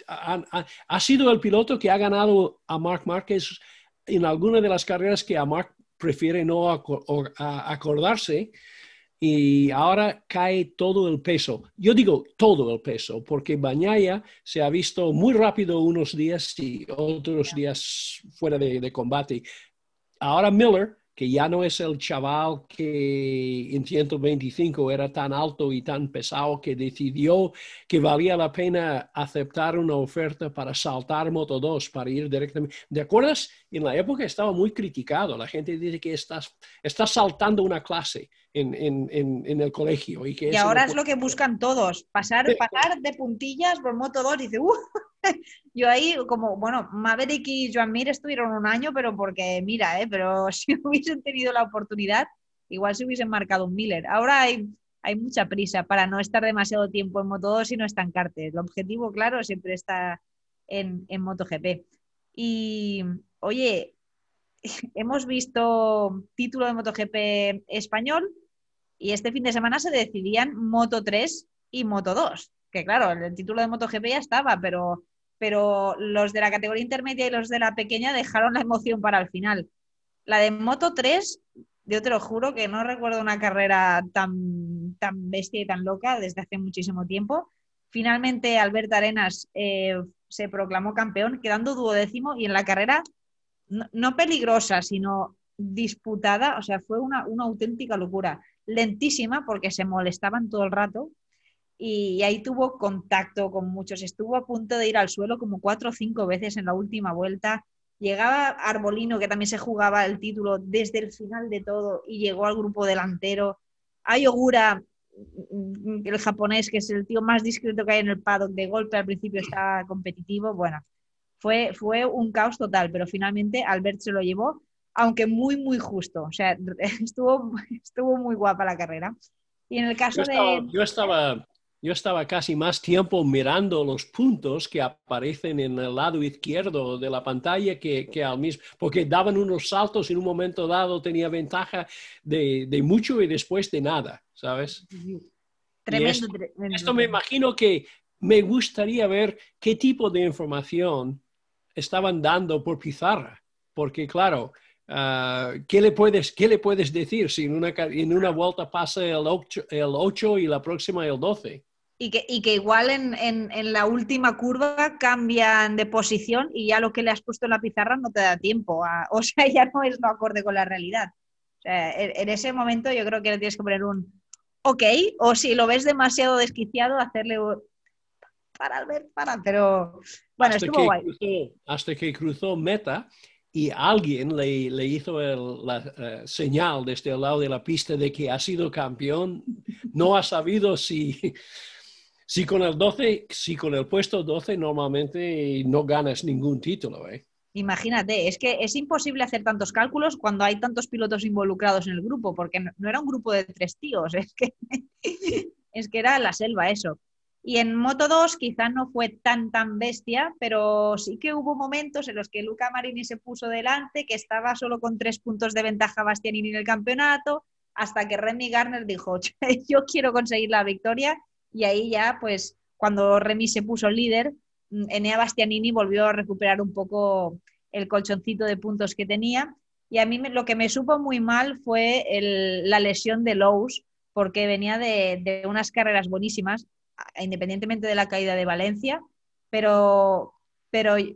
ha, sido el piloto que ha ganado a Marc Márquez en alguna de las carreras que a Marc prefiere no acordarse y ahora cae todo el peso. Yo digo todo el peso, porque Bañaya se ha visto muy rápido unos días y otros días fuera de combate. Ahora Miller que ya no es el chaval que en 125 era tan alto y tan pesado que decidió que valía la pena aceptar una oferta para saltar Moto 2, para ir directamente. ¿De acuerdas? En la época estaba muy criticado. La gente dice que estás, estás saltando una clase en, en, en, el colegio. Y, que y ahora es lo que buscan todos, pasar, pasar de puntillas por Moto 2 y dice, ¡uh! Yo ahí, como, bueno, Maverick y Joan Mir estuvieron un año, pero porque, mira, ¿eh? pero si hubiesen tenido la oportunidad, igual se hubiesen marcado un Miller. Ahora hay, hay mucha prisa para no estar demasiado tiempo en Moto 2 y no estancarte. El objetivo, claro, siempre está en, en MotoGP. Y, oye, hemos visto título de MotoGP español y este fin de semana se decidían Moto 3 y Moto 2. Que claro, el título de MotoGP ya estaba, pero pero los de la categoría intermedia y los de la pequeña dejaron la emoción para el final. La de Moto 3, yo te lo juro que no recuerdo una carrera tan, tan bestia y tan loca desde hace muchísimo tiempo. Finalmente, Alberto Arenas eh, se proclamó campeón, quedando duodécimo y en la carrera no, peligrosa, sino disputada, o sea, fue una, una auténtica locura. Lentísima porque se molestaban todo el rato y ahí tuvo contacto con muchos. Estuvo a punto de ir al suelo como cuatro o cinco veces en la última vuelta. Llegaba Arbolino, que también se jugaba el título desde el final de todo, y llegó al grupo delantero. Hay Ogura, el japonés, que es el tío más discreto que hay en el paddock, de golpe al principio está competitivo. Bueno, fue, fue un caos total, pero finalmente Albert se lo llevó, aunque muy, muy justo. O sea, estuvo, estuvo muy guapa la carrera. Y en el caso de... Yo estaba, yo estaba casi más tiempo mirando los puntos que aparecen en el lado izquierdo de la pantalla que, que al mismo, porque daban unos saltos y en un momento dado tenía ventaja de, de mucho y después de nada, ¿sabes? Tremendo, esto, me imagino que me gustaría ver qué tipo de información estaban dando por pizarra, porque claro, ah, ¿qué, le puedes, ¿qué le puedes decir si en una, en una vuelta pasa el 8, el 8 y la próxima el 12? y que, y que igual en, en, la última curva cambian de posición y ya lo que le has puesto en la pizarra no te da tiempo. o sea, ya no es lo acorde con la realidad. O sea, en, ese momento yo creo que le tienes que poner un ok, o si lo ves demasiado desquiciado, hacerle un para, ver, para, pero bueno, hasta estuvo guay. hasta que cruzó meta y alguien le, le hizo el, la uh, señal desde el lado de la pista de que ha sido campeón, no ha sabido si si con el 12, si con el puesto 12 normalmente no ganas ningún título, ¿eh? Imagínate, es que es imposible hacer tantos cálculos cuando hay tantos pilotos involucrados en el grupo, porque no, era un grupo de tres tíos, es que, es que era la selva eso. Y en Moto 2 quizás no fue tan tan bestia, pero sí que hubo momentos en los que Luca Marini se puso delante, que estaba solo con tres puntos de ventaja Bastianini en el campeonato, hasta que Remy Garner dijo, yo quiero conseguir la victoria y ahí ya, pues, cuando Remy se puso líder, mm, Enea Bastianini volvió a recuperar un poco el colchoncito de puntos que tenía. Y a mí lo que me supo muy mal fue la lesión de Lowe's, porque venía de, unas carreras buenísimas, independientemente de la caída de Valencia, pero, pero eh,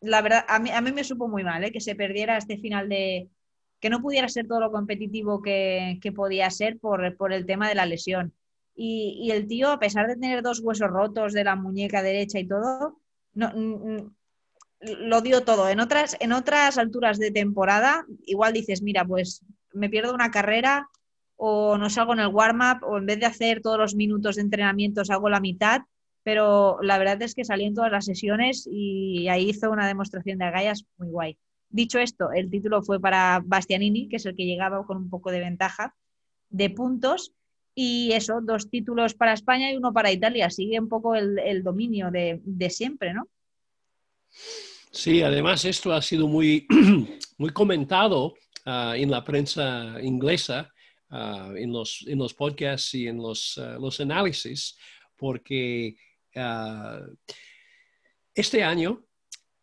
la verdad, a mí, a mí me supo muy mal ¿eh? que se perdiera este final de, que no pudiera ser todo lo competitivo que, podía ser por, el tema de la lesión. Y, el tío, a pesar de tener dos huesos rotos de la muñeca derecha y todo, no, lo dio todo. En otras, en otras alturas de temporada, igual dices, mira, pues me pierdo una carrera o no salgo en el warm-up o en vez de hacer todos los minutos de entrenamiento hago la mitad, pero la verdad es que salí en todas las sesiones y ahí hizo una demostración de agallas muy guay. Dicho esto, el título fue para Bastianini, que es el que llegaba con un poco de ventaja de puntos y eso, dos títulos para España y uno para Italia. Sigue un poco el, dominio de, siempre, ¿no? Sí, además esto ha sido muy, muy comentado ah, en la prensa inglesa, ah, en, los, en los podcasts y en los, ah, los análisis, porque este año,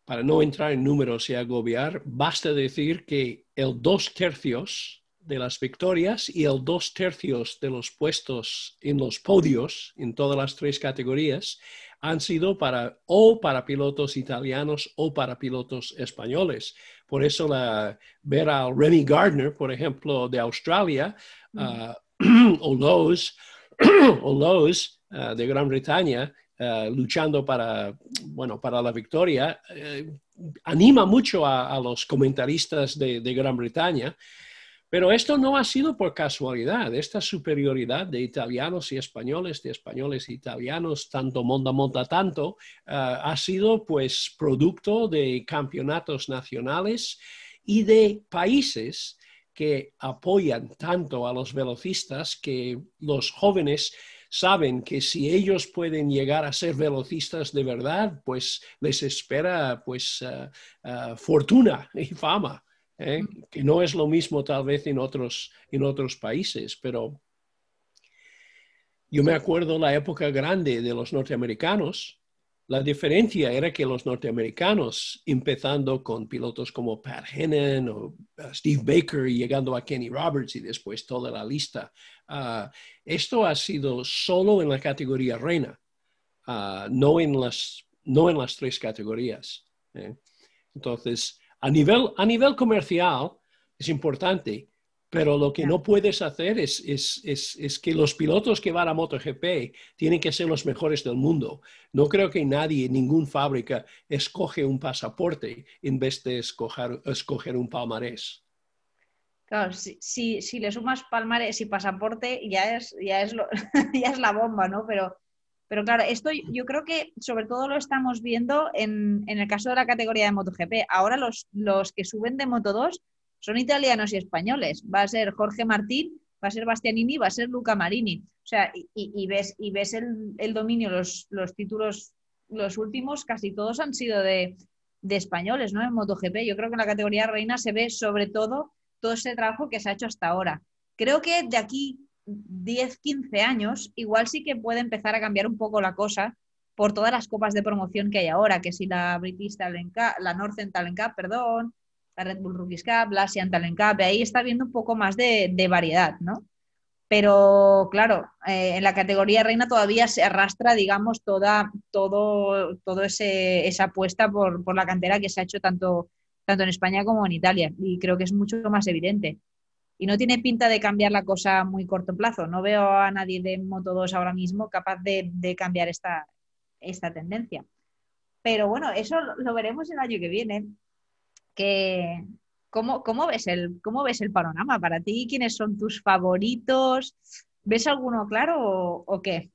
para no entrar en números y agobiar, basta decir que el dos tercios de las victorias y el dos tercios de los puestos en los podios en todas las tres categorías han sido para o para pilotos italianos o para pilotos españoles. Por eso la, ver a Remy Gardner, por ejemplo, de Australia, mm. o los o uh, de Gran Bretaña, uh, luchando para, bueno, para la victoria, eh, anima mucho a, los comentaristas de, de Gran Bretaña pero esto no ha sido por casualidad. Esta superioridad de italianos y españoles, de españoles e italianos, tanto monta monta tanto, eh, ha sido pues producto de campeonatos nacionales y de países que apoyan tanto a los velocistas que los jóvenes saben que si ellos pueden llegar a ser velocistas de verdad, pues les espera pues eh, fortuna y fama. ¿Eh? que no es lo mismo tal vez en otros, en otros países, pero yo me acuerdo la época grande de los norteamericanos. La diferencia era que los norteamericanos, empezando con pilotos como Pat Hennon o uh, Steve Baker y llegando a Kenny Roberts y después toda la lista, uh, esto ha sido solo en la categoría reina, uh, no, en las, no en las tres categorías. ¿eh? Entonces, a nivel, a nivel comercial, es importante, pero lo que no puedes hacer es, es, que los pilotos que van a MotoGP tienen que ser los mejores del mundo. No creo que nadie, ninguna fábrica, escoge un pasaporte en vez de escoger, escoger un palmarés. Claro, si, si, le sumas palmarés y pasaporte, ya es, ya es, ya es la bomba, ¿no? Pero, pero claro, esto yo creo que sobre todo lo estamos viendo en, en el caso de la categoría de MotoGP. Ahora los, los que suben de Moto 2 son italianos y españoles. Va a ser Jorge Martín, va a ser Bastianini, va a ser Luca Marini. O sea, y, ves, y ves el, dominio, los, los, títulos, los últimos, casi todos han sido de, españoles, ¿no? En MotoGP. Yo creo que en la categoría reina se ve sobre todo todo ese trabajo que se ha hecho hasta ahora. Creo que de aquí 10, 15 años, igual sí que puede empezar a cambiar un poco la cosa por todas las copas de promoción que hay ahora, que si la British Talent Cup, la Northern Talent Cup, perdón, la Red Bull Rookies Cup, la Asian Talent Cup, ahí está viendo un poco más de, variedad, ¿no? Pero claro, eh, en la categoría reina todavía se arrastra, digamos, toda, todo, todo esa apuesta por, por, la cantera que se ha hecho tanto, tanto en España como en Italia. Y creo que es mucho más evidente. Y no tiene pinta de cambiar la cosa muy corto plazo. No veo a nadie de Moto 2 ahora mismo capaz de, de cambiar esta, esta tendencia. Pero bueno, eso lo veremos el año que viene. ¿cómo, cómo, ves el, ¿Cómo ves el panorama para ti? ¿Quiénes son tus favoritos? ¿Ves alguno claro o, qué?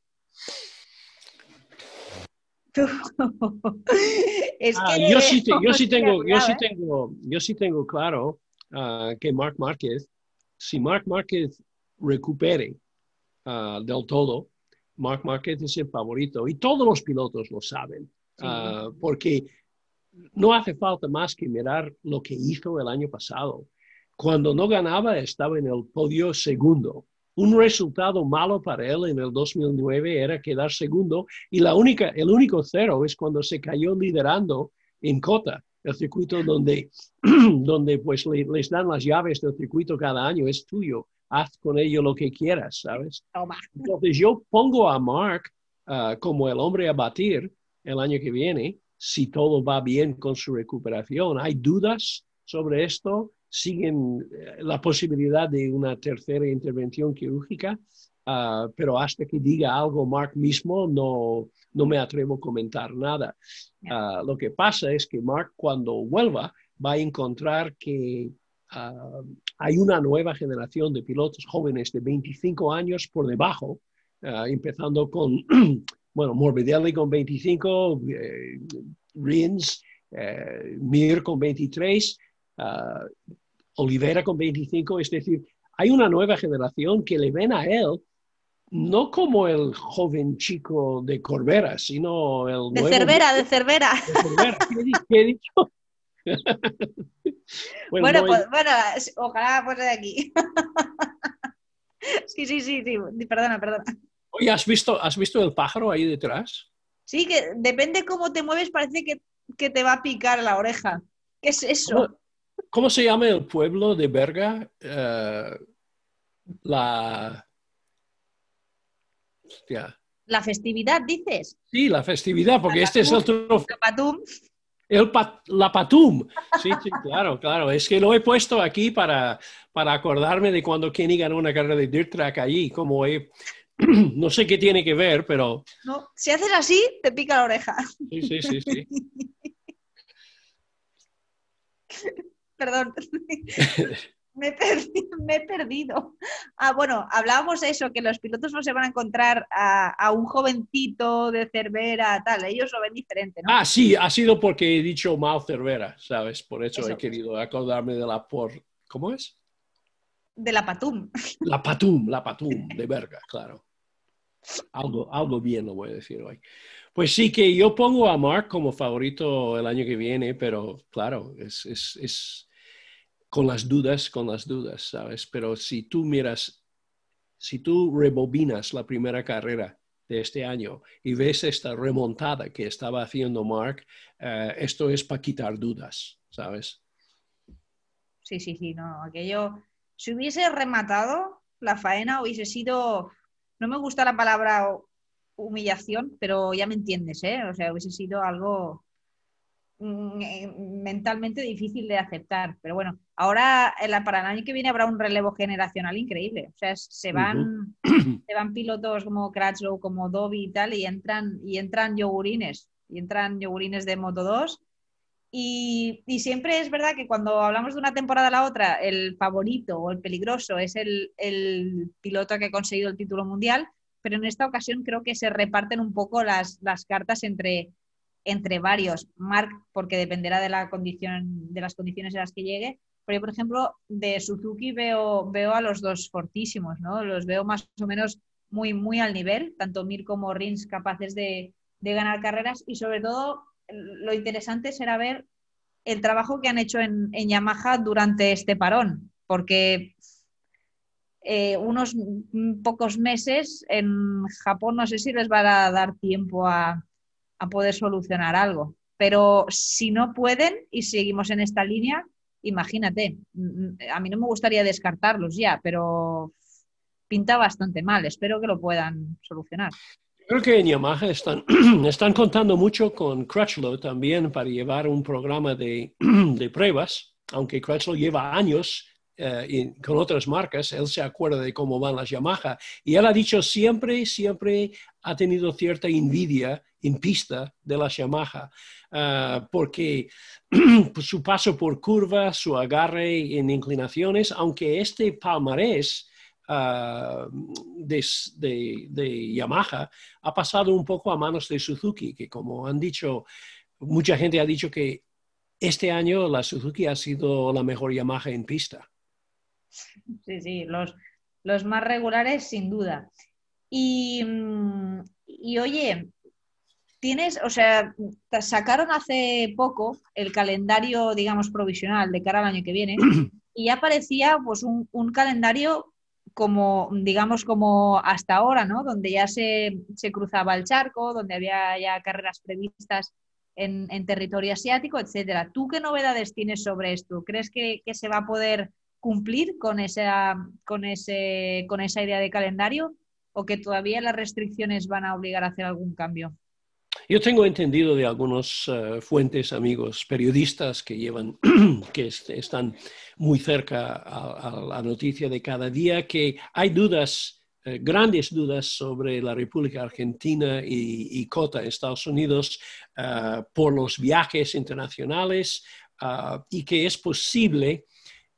yo, sí tengo, yo, sí tengo, yo sí tengo claro ah, que Mark Márquez, si Mark Márquez recupere ah, del todo, Mark Márquez es el favorito y todos los pilotos lo saben, ah, porque no hace falta más que mirar lo que hizo el año pasado. Cuando no ganaba estaba en el podio segundo. Un resultado malo para él en el 2009 era quedar segundo y la única, el único cero es cuando se cayó liderando en Cota, el circuito donde, donde pues les dan las llaves del circuito cada año, es tuyo, haz con ello lo que quieras, ¿sabes? Entonces yo pongo a Mark ah, como el hombre a batir el año que viene si todo va bien con su recuperación. Hay dudas sobre esto, siguen eh, la posibilidad de una tercera intervención quirúrgica, ah, pero hasta que diga algo Mark mismo no, no me atrevo a comentar nada. Ah, lo que pasa es que Mark cuando vuelva va a encontrar que ah, hay una nueva generación de pilotos jóvenes de 25 años por debajo, empezando con bueno, Morbidelli con 25, eh, Rins, eh, Mir con 23, uh, Olivera con 25, es decir, hay una nueva generación que le ven a él no como el joven chico de Corbera, sino el... De Cervera, de Cervera. ¿Qué, he dicho? bueno, pues, bueno, ojalá fuese de aquí. sí, sí, sí, sí, perdona, perdona. Oye, ¿has visto, ¿has visto el pájaro ahí detrás? Sí, que depende cómo te mueves, parece que, te va a picar la oreja. ¿Qué es eso? ¿Cómo, se llama el pueblo de Berga? Eh, la... La festividad, dices. Sí, la festividad, porque este es el trofeo. La patum. El la patum. Sí, sí, claro, claro. Es que lo he puesto aquí para, para acordarme de cuando Kenny ganó una carrera de dirt track allí, como he no sé qué tiene que ver, pero... No, si haces así, te pica la oreja. Sí, sí, sí, sí. Perdón. Me he, perdido, Ah, bueno, hablábamos de eso, que los pilotos no se van a encontrar a, un jovencito de Cervera, tal, ellos lo ven diferente, ¿no? Ah, sí, ha sido porque he dicho Mao Cervera, ¿sabes? Por eso, he querido acordarme de la por... ¿Cómo es? De la Patum. La Patum, la Patum, de verga, claro. Algo, algo bien lo voy a decir hoy. Pues sí que yo pongo a Mark como favorito el año que viene, pero claro, es, es, es con las dudas, con las dudas, ¿sabes? Pero si tú miras, si tú rebobinas la primera carrera de este año y ves esta remontada que estaba haciendo Mark, eh, esto es para quitar dudas, ¿sabes? Sí, sí, sí, no, aquello si hubiese rematado la faena, hubiese sido, no me gusta la palabra humillación, pero ya me entiendes, ¿eh? O sea, hubiese sido algo, mm, eh, mentalmente difícil de aceptar. Pero bueno, ahora para el año que viene habrá un relevo generacional increíble. O sea, se van, se van pilotos como Crutchlow, como Dobby y tal, y entran, y entran yogurines, y entran yogurines de Moto 2. Y, siempre es verdad que cuando hablamos de una temporada a la otra, el favorito o el peligroso es el, el piloto que ha conseguido el título mundial, pero en esta ocasión creo que se reparten un poco las, las cartas entre, entre varios. Mark, porque dependerá de, la condición, de las condiciones en las que llegue. Yo, por ejemplo, de Suzuki veo, veo a los dos fortísimos, ¿no? Los veo más o menos muy, muy al nivel, tanto Mir como Rins capaces de, de ganar carreras y sobre todo lo interesante será ver el trabajo que han hecho en, en Yamaha durante este parón, porque eh, unos pocos meses en Japón no sé si les va a dar tiempo a, poder solucionar algo. Pero si no pueden y seguimos en esta línea, imagínate, a mí no me gustaría descartarlos ya, pero pinta bastante mal. Espero que lo puedan solucionar. Creo que en Yamaha están, están contando mucho con Crutchlow también para llevar un programa de, de pruebas, aunque Crutchlow lleva años eh, con otras marcas, él se acuerda de cómo van las Yamaha. Y él ha dicho siempre, siempre ha tenido cierta envidia en pista de las Yamaha, uh, porque su paso por curvas, su agarre en inclinaciones, aunque este palmarés uh, de, de, de, Yamaha ha pasado un poco a manos de Suzuki, que como han dicho, mucha gente ha dicho que este año la Suzuki ha sido la mejor Yamaha en pista. Sí, sí, los, los más regulares sin duda. Y, oye, tienes, o sea, sacaron hace poco el calendario, digamos, provisional de cara al año que viene y ya parecía pues un, calendario como, digamos, como hasta ahora, ¿no? Donde ya se, cruzaba el charco, donde había ya carreras previstas en, territorio asiático, etcétera. ¿Tú qué novedades tienes sobre esto? ¿Crees que, que se va a poder cumplir con esa, con, ese, con esa idea de calendario o que todavía las restricciones van a obligar a hacer algún cambio? Yo tengo entendido de algunos eh, fuentes, amigos, periodistas que llevan, que están muy cerca a, la noticia de cada día, que hay dudas, eh, grandes dudas sobre la República Argentina y, y COTA, Estados Unidos, eh, por los viajes internacionales y que es posible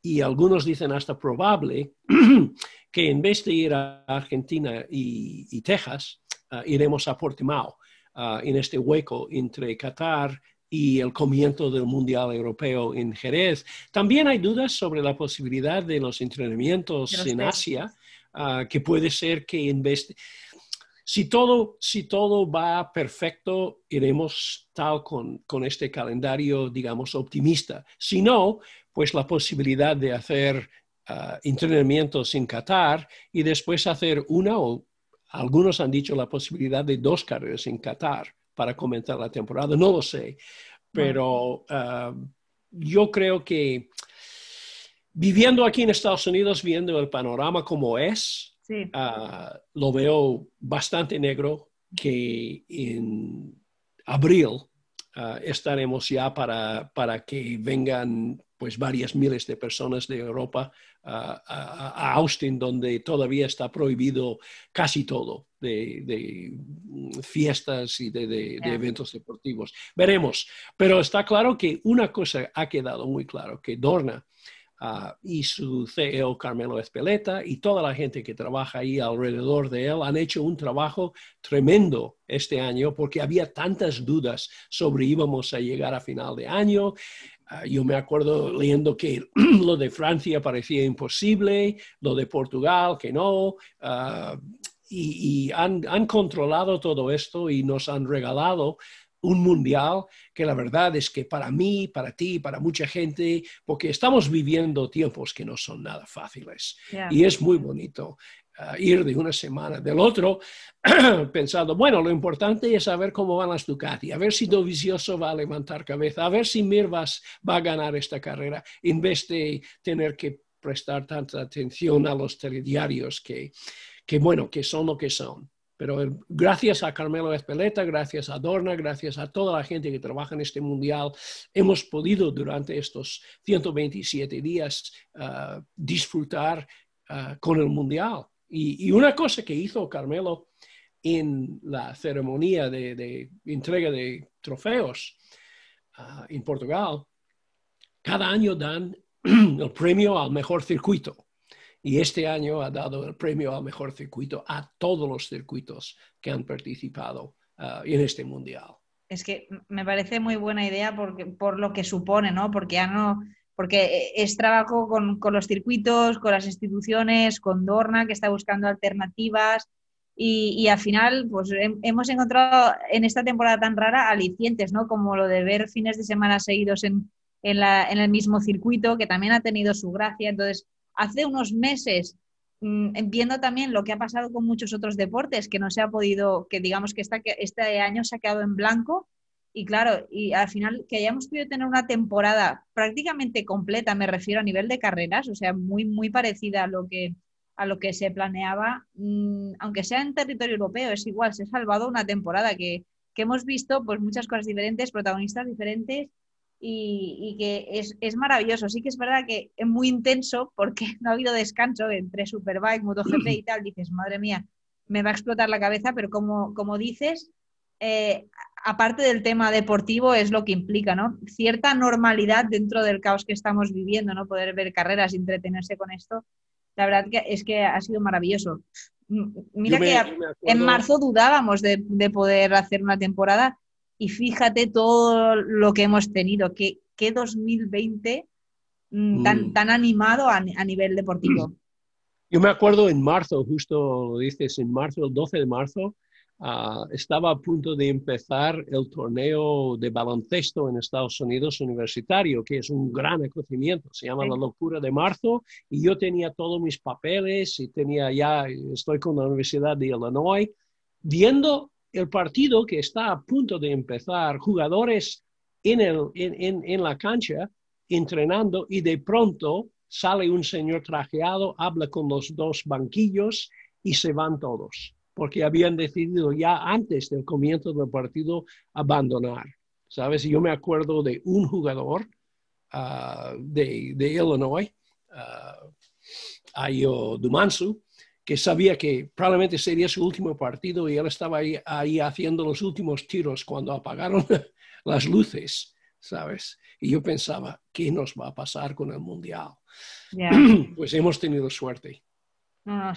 y algunos dicen hasta probable que en vez de ir a Argentina y, Texas, ah, iremos a Portimao, ah, en este hueco entre Qatar y el comienzo del Mundial Europeo en Jerez. También hay dudas sobre la posibilidad de los entrenamientos en Asia, ah, que puede ser que en vez de... Si todo, si todo va perfecto, iremos tal con, con este calendario, digamos, optimista. Si no, pues la posibilidad de hacer ah, entrenamientos en Qatar y después hacer una o algunos han dicho la posibilidad de dos carreras en Qatar para comenzar la temporada. No lo sé, pero ah, yo creo que viviendo aquí en Estados Unidos, viendo el panorama como es, ah, lo veo bastante negro que en abril estaremos ya para, para que vengan pues varias miles de personas de Europa a, Austin, donde todavía está prohibido casi todo de, fiestas y de, eventos deportivos. Veremos, pero está claro que una cosa ha quedado muy claro, que Dorna ah, y su CEO Carmelo Espeleta y toda la gente que trabaja ahí alrededor de él han hecho un trabajo tremendo este año porque había tantas dudas sobre íbamos a llegar a final de año. Ah, yo me acuerdo leyendo que lo de Francia parecía imposible, lo de Portugal que no, ah, y, han, controlado todo esto y nos han regalado un mundial que la verdad es que para mí, para ti, para mucha gente, porque estamos viviendo tiempos que no son nada fáciles. Y es muy bonito ir de una semana del otro pensando, bueno, lo importante es saber cómo van las Ducati, a ver si Dovizioso va a levantar cabeza, a ver si Mirvas va a ganar esta carrera, en vez de tener que prestar tanta atención a los telediarios que, que bueno, que son lo que son. Pero gracias a Carmelo Espeleta, gracias a Dorna, gracias a toda la gente que trabaja en este mundial, hemos podido durante estos 127 días ah, disfrutar ah, con el mundial. Y, una cosa que hizo Carmelo en la ceremonia de, entrega de trofeos ah, en Portugal, cada año dan el premio al mejor circuito. Y este año ha dado el premio al mejor circuito a todos los circuitos que han participado ah, en este mundial. Es que me parece muy buena idea porque, por lo que supone, ¿no? Porque ya no, porque es trabajo con, los circuitos, con las instituciones, con Dorna, que está buscando alternativas. Y, al final, pues hemos encontrado en esta temporada tan rara alicientes, ¿no? Como lo de ver fines de semana seguidos en, en, en el mismo circuito, que también ha tenido su gracia. Entonces, hace unos meses, mm, viendo también lo que ha pasado con muchos otros deportes, que no se ha podido, que digamos que este año se ha quedado en blanco. Y claro, y al final que hayamos podido tener una temporada prácticamente completa, me refiero a nivel de carreras, o sea, muy, muy parecida a lo que, a lo que se planeaba, mm, aunque sea en territorio europeo, es igual, se ha salvado una temporada que, que hemos visto pues muchas cosas diferentes, protagonistas diferentes y, que es, maravilloso. Sí que es verdad que es muy intenso porque no ha habido descanso entre Superbike, MotoGP y tal. Dices, madre mía, me va a explotar la cabeza, pero como, como dices, eh, aparte del tema deportivo, es lo que implica, ¿no? Cierta normalidad dentro del caos que estamos viviendo, ¿no? Poder ver carreras, entretenerse con esto. La verdad que es que ha sido maravilloso. Mira que en marzo dudábamos de, de poder hacer una temporada y fíjate todo lo que hemos tenido, que, 2020 mm, tan, mm. tan animado a, nivel deportivo. Yo me acuerdo en marzo, justo lo dices, en marzo, el 12 de marzo, ah, estaba a punto de empezar el torneo de baloncesto en Estados Unidos universitario, que es un gran acontecimiento, se llama La Locura de Marzo, y yo tenía todos mis papeles y tenía ya, estoy con la Universidad de Illinois, viendo el partido que está a punto de empezar, jugadores en, el, en, en, la cancha entrenando y de pronto sale un señor trajeado, habla con los dos banquillos y se van todos, porque habían decidido ya antes del comienzo del partido abandonar. ¿Sabes? Yo me acuerdo de un jugador ah, de, de, Illinois, uh, Ayo Dumansu, que sabía que probablemente sería su último partido y él estaba ahí, ahí haciendo los últimos tiros cuando apagaron las luces, ¿sabes? Y yo pensaba, ¿qué nos va a pasar con el Mundial? Pues hemos tenido suerte.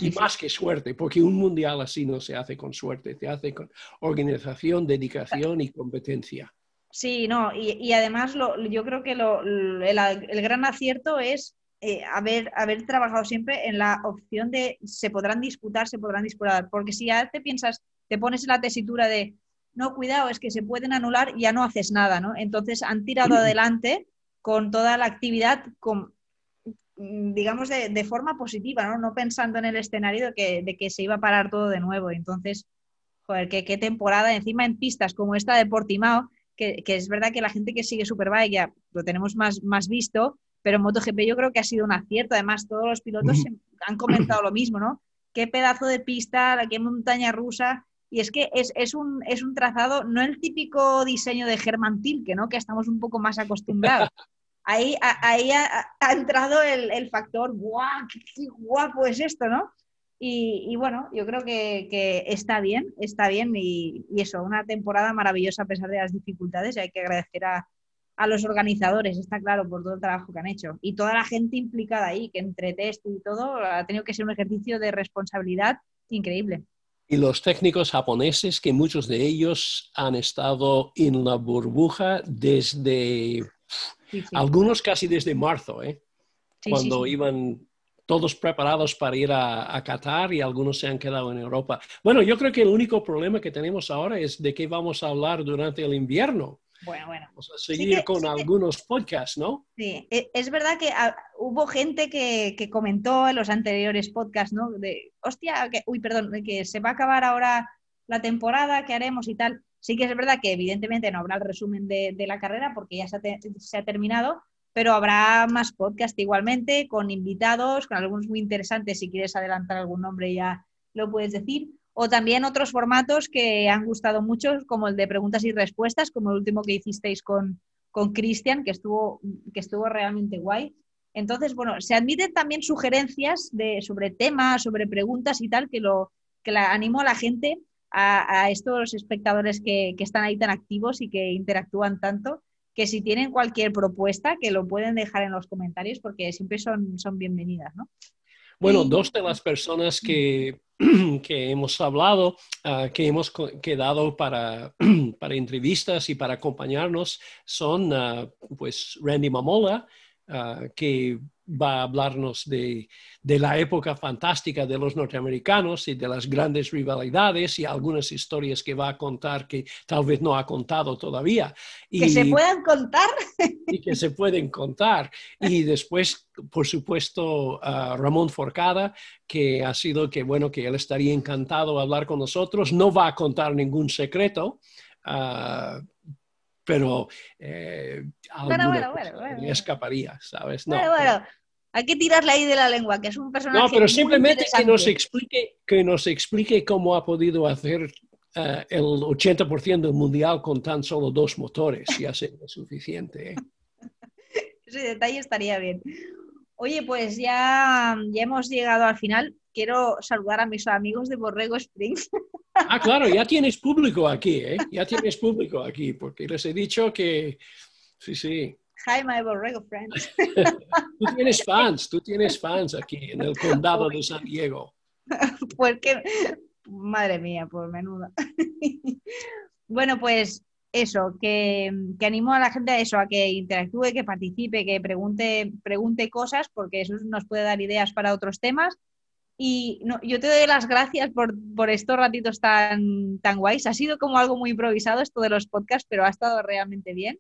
Y más que suerte, porque un mundial así no se hace con suerte, se hace con organización, dedicación y competencia. Sí, no, y, además yo creo que el, gran acierto es eh, haber, haber trabajado siempre en la opción de se podrán disputar, se podrán disputar. Porque si ya te piensas, te pones en la tesitura de no, cuidado, es que se pueden anular y ya no haces nada, ¿no? Entonces han tirado adelante con toda la actividad, con, digamos, de, forma positiva, ¿no? No pensando en el escenario de que, de que se iba a parar todo de nuevo. Entonces, joder, qué, qué temporada, encima en pistas como esta de Portimao, que, que, es verdad que la gente que sigue Superbike ya lo tenemos más, más visto, pero en MotoGP yo creo que ha sido un acierto. Además, todos los pilotos han comentado lo mismo, ¿no? Qué pedazo de pista, qué montaña rusa. Y es que es, un, es un trazado, no el típico diseño de Germán Tilke, ¿no? Que estamos un poco más acostumbrados. Ahí, ha, entrado el, factor, ¡guau! Qué, guapo es esto, ¿no? Y, bueno, yo creo que, está bien, está bien y, y, eso, una temporada maravillosa a pesar de las dificultades y hay que agradecer a, a los organizadores, está claro, por todo el trabajo que han hecho. Y toda la gente implicada ahí, que entre test y todo, ha tenido que ser un ejercicio de responsabilidad increíble. Y los técnicos japoneses, que muchos de ellos han estado en la burbuja desde, algunos casi desde marzo, ¿eh? cuando iban todos preparados para ir a, a, Qatar y algunos se han quedado en Europa. Bueno, yo creo que el único problema que tenemos ahora es de qué vamos a hablar durante el invierno. Bueno, bueno. Vamos a seguir con algunos podcasts, ¿no? Sí, e, es verdad que ah, hubo gente que, comentó en los anteriores podcasts, ¿no? De, hostia, que, uy, perdón, que se va a acabar ahora la temporada, ¿qué haremos y tal? Sí que es verdad que evidentemente no habrá el resumen de, la carrera porque ya se ha, terminado, pero habrá más podcasts igualmente con invitados, con algunos muy interesantes. Si quieres adelantar algún nombre ya lo puedes decir. o también otros formatos que han gustado mucho, como el de preguntas y respuestas, como el último que hicisteis con Cristian, que, estuvo, que estuvo realmente guay. Entonces, bueno, se admiten también sugerencias sobre temas, sobre preguntas y tal, que, lo, que la, animo a la gente, a, estos espectadores que, que, están ahí tan activos y que interactúan tanto, que si tienen cualquier propuesta, que lo pueden dejar en los comentarios porque siempre son, son bienvenidas, ¿no? Bueno, dos de las personas que, que hemos hablado, ah, que hemos quedado para, para, entrevistas y para acompañarnos son uh, pues Randy Mamola, uh, que va a hablarnos de, de, la época fantástica de los norteamericanos y de las grandes rivalidades y algunas historias que va a contar que tal vez no ha contado todavía. Y, que se puedan contar. Y que se pueden contar. Y después, por supuesto, Ramón Forcada, que ha sido que, bueno, que él estaría encantado de hablar con nosotros. No va a contar ningún secreto. Uh, pero eh, bueno, bueno, bueno, escaparía, ¿sabes? No, bueno, bueno, hay que tirarle ahí de la lengua, que es un personaje. No, pero simplemente que nos explique, que nos explique cómo ha podido hacer uh, el 80% del mundial con tan solo dos motores, ya sería suficiente. ¿eh? Ese detalle estaría bien. Oye, pues ya, ya hemos llegado al final. Quiero saludar a mis amigos de Borrego Springs. Ah, claro, ya tienes público aquí, ¿eh? Ya tienes público aquí, porque les he dicho que, sí, sí, Hi, my Borrego friends. tú tienes fans, tú tienes fans aquí en el condado de San Diego. Porque, madre mía, por menuda. bueno, pues eso, que, que, animo a la gente a eso, a que interactúe, que participe, que pregunte, pregunte cosas, porque eso nos puede dar ideas para otros temas. Y no, yo te doy las gracias por, por, estos ratitos tan, tan guays. Ha sido como algo muy improvisado esto de los podcasts, pero ha estado realmente bien.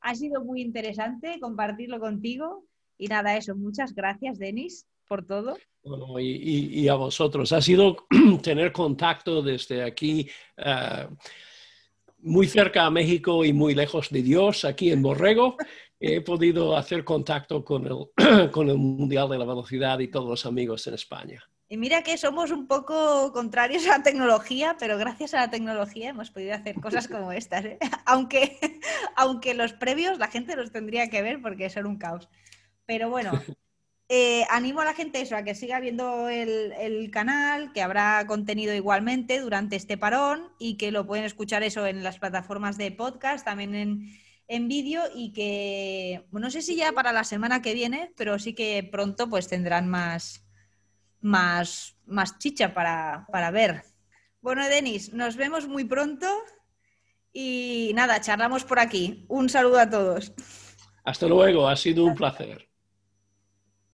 Ha sido muy interesante compartirlo contigo. Y nada, eso, muchas gracias, Denis, por todo. Bueno, y, a vosotros. Ha sido tener contacto desde aquí, eh, muy cerca a México y muy lejos de Dios, aquí en Borrego. He podido hacer contacto con el, con el Mundial de la Velocidad y todos los amigos en España. Y mira que somos un poco contrarios a la tecnología, pero gracias a la tecnología hemos podido hacer cosas como estas. ¿eh? Aunque, aunque los previos la gente los tendría que ver porque son un caos. Pero bueno, eh, animo a la gente eso, a que siga viendo el, canal, que habrá contenido igualmente durante este parón y que lo pueden escuchar eso en las plataformas de podcast, también en, en vídeo y que, no sé si ya para la semana que viene, pero sí que pronto pues tendrán más más, más chicha para, para ver. Bueno, Denis, nos vemos muy pronto y nada, charlamos por aquí. Un saludo a todos. Hasta luego, ha sido un placer.